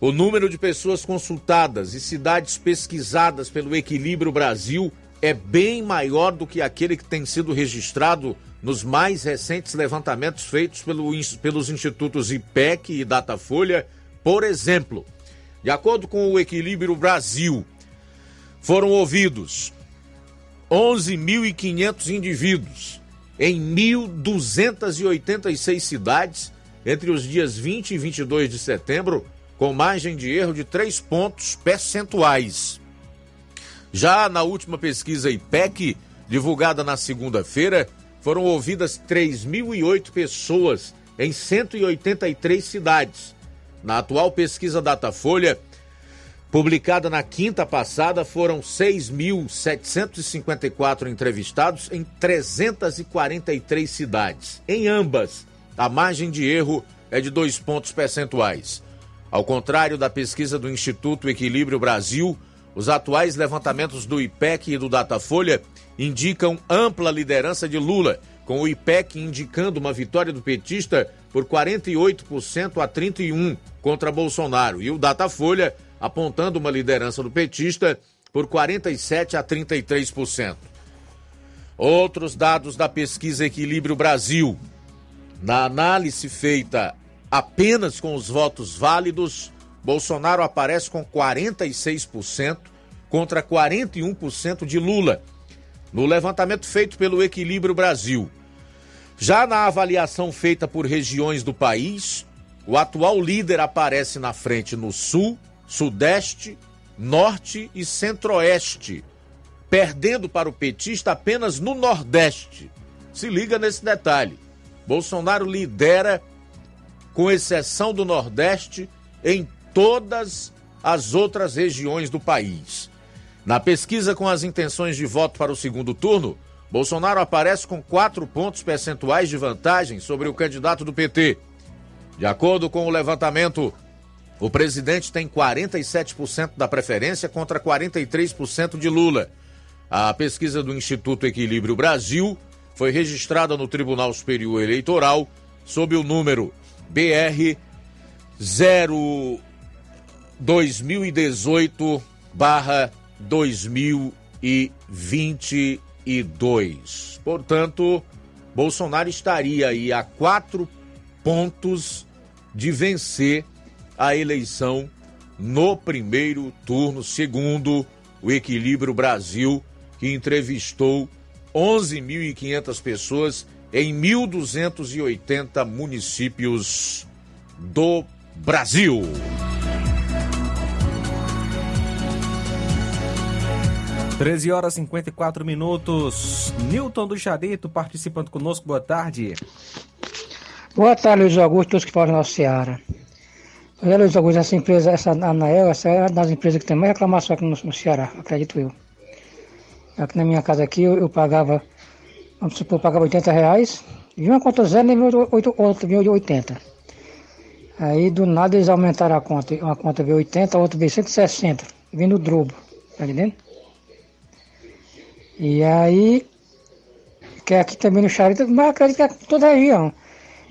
O número de pessoas consultadas e cidades pesquisadas pelo Equilíbrio Brasil é bem maior do que aquele que tem sido registrado nos mais recentes levantamentos feitos pelo, pelos institutos IPEC e Datafolha, por exemplo. De acordo com o Equilíbrio Brasil, foram ouvidos 11.500 indivíduos em 1.286 cidades entre os dias 20 e 22 de setembro, com margem de erro de 3 pontos percentuais. Já na última pesquisa IPEC, divulgada na segunda-feira, foram ouvidas 3.008 pessoas em 183 cidades. Na atual pesquisa Datafolha, Publicada na quinta passada, foram 6.754 entrevistados em 343 cidades. Em ambas, a margem de erro é de dois pontos percentuais. Ao contrário da pesquisa do Instituto Equilíbrio Brasil, os atuais levantamentos do IPEC e do Datafolha indicam ampla liderança de Lula, com o IPEC indicando uma vitória do petista por 48% a 31% contra Bolsonaro e o Datafolha apontando uma liderança do petista por 47 a 33%. Outros dados da pesquisa Equilíbrio Brasil. Na análise feita apenas com os votos válidos, Bolsonaro aparece com 46% contra 41% de Lula. No levantamento feito pelo Equilíbrio Brasil. Já na avaliação feita por regiões do país, o atual líder aparece na frente no Sul, Sudeste, Norte e Centro-Oeste, perdendo para o petista apenas no Nordeste. Se liga nesse detalhe. Bolsonaro lidera, com exceção do Nordeste, em todas as outras regiões do país. Na pesquisa com as intenções de voto para o segundo turno, Bolsonaro aparece com quatro pontos percentuais de vantagem sobre o candidato do PT. De acordo com o levantamento o presidente tem 47% da preferência contra 43% de Lula. A pesquisa do Instituto Equilíbrio Brasil foi registrada no Tribunal Superior Eleitoral sob o número BR 2018 2022. Portanto, Bolsonaro estaria aí a quatro pontos de vencer a eleição no primeiro turno, segundo o Equilíbrio Brasil, que entrevistou 11.500 pessoas em 1.280 municípios do Brasil. Treze horas e 54 minutos. Newton do Jadeto participando conosco. Boa tarde. Boa tarde, Luiz Augusto, todos que falam na Seara. Olha, Luiz Augusto, essa empresa, essa Anael, essa é uma das empresas que tem mais reclamação aqui no, no Ceará, acredito eu. Aqui na minha casa aqui eu, eu pagava, vamos supor, eu pagava 80 reais, vi uma conta zero e outra veio 80. Aí do nada eles aumentaram a conta, uma conta veio 80, a outra veio 160, vindo o drobo, tá entendendo? E aí, que é aqui também no Charito, mas acredito que é toda a região.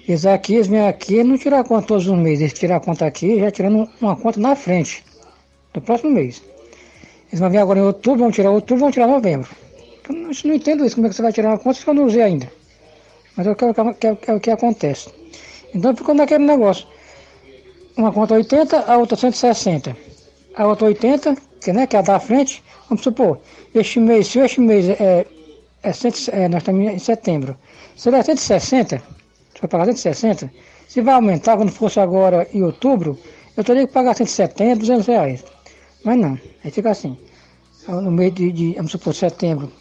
Eles aqui, eles vêm aqui não tiram a conta todos os meses, eles tiram a conta aqui já tirando uma conta na frente, do próximo mês. Eles vão vir agora em outubro, vão tirar outubro, vão tirar novembro. Eu não, não entendo isso, como é que você vai tirar uma conta se eu não usei ainda. Mas é o que, é, é, é o que acontece. Então ficou naquele negócio. Uma conta 80, a outra 160. A outra 80, que, né, que é a da frente, vamos supor, este mês, se este mês é, é, é nós estamos em setembro, se der 160, vai pagar 160, se vai aumentar quando fosse agora em outubro, eu teria que pagar 170, 200 reais. Mas não, aí fica assim. No mês de, de vamos supor, setembro,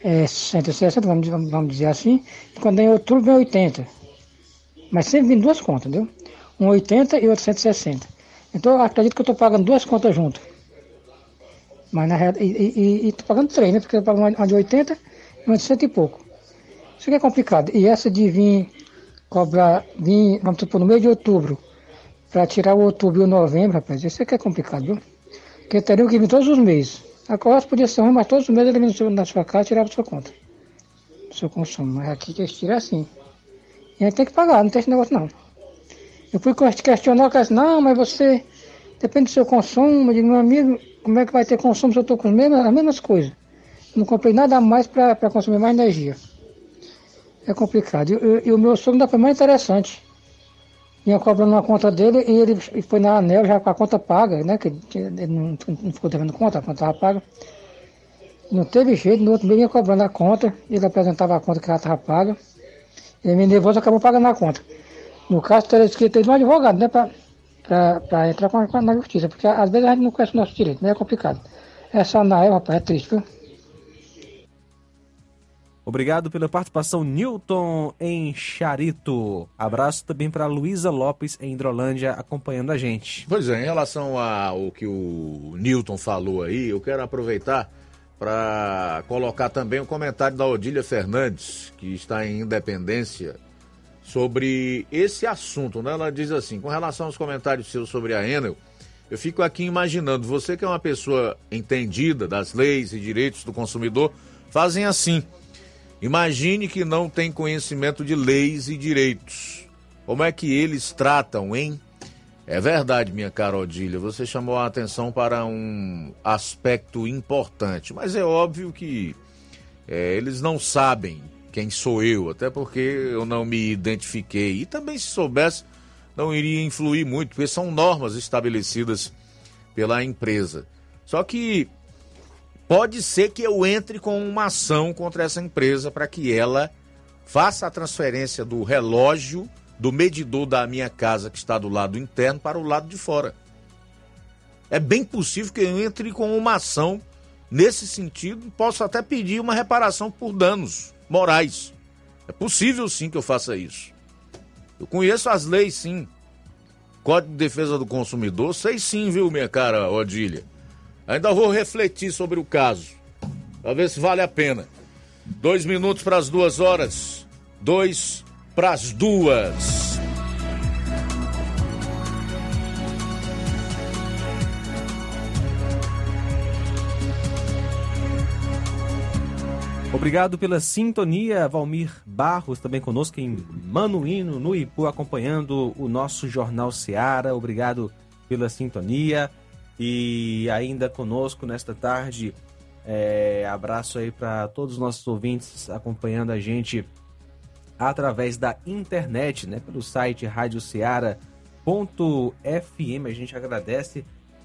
é 160, vamos, vamos dizer assim, quando é em outubro vem 80. Mas sempre vem duas contas, entendeu? Um 80 e outro 160. Então eu acredito que eu estou pagando duas contas juntas. Mas na realidade, e estou pagando três, né? Porque eu pago uma de 80 e uma de 100 e pouco. Isso aqui é complicado. E essa de vir cobrar, vir, vamos supor, no mês de outubro, para tirar o outubro e o novembro, rapaz, isso aqui é complicado, viu? Porque teriam que vir todos os meses. A Costa podia ser ruim, mas todos os meses ele vinha na sua casa e tirava a sua conta. Do seu consumo. Mas aqui que eles tiram assim. E a gente tem que pagar, não tem esse negócio não. Eu fui questionar o cara disse, não, mas você depende do seu consumo, eu meu amigo, como é que vai ter consumo se eu estou com as mesmas, as mesmas coisas? Não comprei nada mais para consumir mais energia. É complicado. E, o meu sogro ainda foi mais interessante. Vinha cobrando uma conta dele e ele foi na ANEL já com a conta paga, né? Que ele não, não ficou devendo conta, a conta estava paga. Não teve jeito, no outro mês vinha cobrando a conta, ele apresentava a conta que ela estava paga. Ele me nervoso acabou pagando a conta. No caso, teria que ter um advogado, né? Para entrar com a, na justiça, porque às vezes a gente não conhece o nosso direito, né? É complicado. Essa ANEL, rapaz, é triste, viu? Obrigado pela participação, Newton em Charito. Abraço também para Luísa Lopes em Hidrolândia acompanhando a gente. Pois é, em relação ao que o Newton falou aí, eu quero aproveitar para colocar também o um comentário da Odília Fernandes, que está em Independência, sobre esse assunto. Né? Ela diz assim: com relação aos comentários seus sobre a Enel, eu fico aqui imaginando, você que é uma pessoa entendida das leis e direitos do consumidor, fazem assim Imagine que não tem conhecimento de leis e direitos. Como é que eles tratam, hein? É verdade, minha cara Odília, você chamou a atenção para um aspecto importante, mas é óbvio que é, eles não sabem quem sou eu, até porque eu não me identifiquei. E também, se soubesse, não iria influir muito, porque são normas estabelecidas pela empresa. Só que pode ser que eu entre com uma ação contra essa empresa para que ela faça a transferência do relógio do medidor da minha casa que está do lado interno para o lado de fora. É bem possível que eu entre com uma ação nesse sentido, posso até pedir uma reparação por danos morais. É possível sim que eu faça isso. Eu conheço as leis sim. Código de Defesa do Consumidor, sei sim, viu, minha cara Odília. Ainda vou refletir sobre o caso, para ver se vale a pena. Dois minutos para as duas horas. Dois para as duas. Obrigado pela sintonia, Valmir Barros, também conosco em Manuíno, no Ipu, acompanhando o nosso Jornal Seara. Obrigado pela sintonia. E ainda conosco nesta tarde, é, abraço aí para todos os nossos ouvintes acompanhando a gente através da internet, né, pelo site radioceara.fm. A gente agradece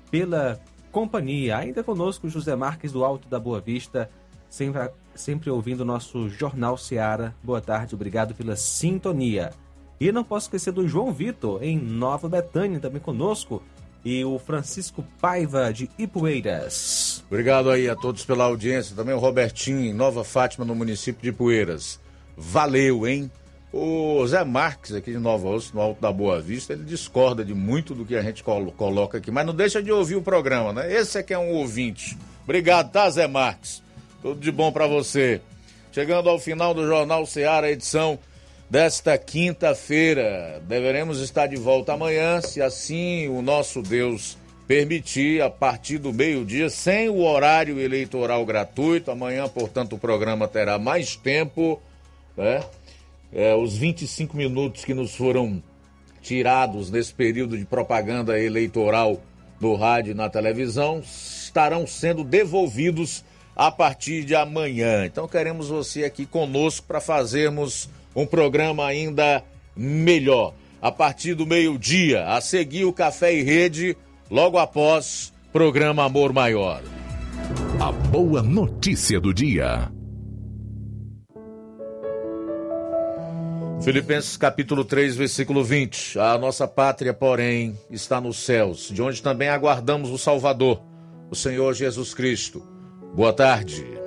pela companhia. Ainda conosco José Marques do Alto da Boa Vista, sempre, sempre ouvindo o nosso Jornal Seara. Boa tarde, obrigado pela sintonia. E não posso esquecer do João Vitor, em Nova Betânia, também conosco e o Francisco Paiva de Ipueiras. Obrigado aí a todos pela audiência. Também o Robertinho Nova Fátima, no município de Ipueiras. Valeu, hein? O Zé Marques, aqui de Nova Osso, no Alto da Boa Vista, ele discorda de muito do que a gente coloca aqui, mas não deixa de ouvir o programa, né? Esse aqui é um ouvinte. Obrigado, tá, Zé Marques? Tudo de bom para você. Chegando ao final do Jornal Seara, edição desta quinta-feira. Deveremos estar de volta amanhã, se assim o nosso Deus permitir, a partir do meio-dia, sem o horário eleitoral gratuito. Amanhã, portanto, o programa terá mais tempo, né? É, os 25 minutos que nos foram tirados nesse período de propaganda eleitoral no rádio e na televisão estarão sendo devolvidos a partir de amanhã. Então queremos você aqui conosco para fazermos um programa ainda melhor. A partir do meio-dia, a seguir o Café e Rede, logo após programa Amor Maior. A boa notícia do dia. Filipenses capítulo 3, versículo 20. A nossa pátria, porém, está nos céus, de onde também aguardamos o Salvador, o Senhor Jesus Cristo. Boa tarde.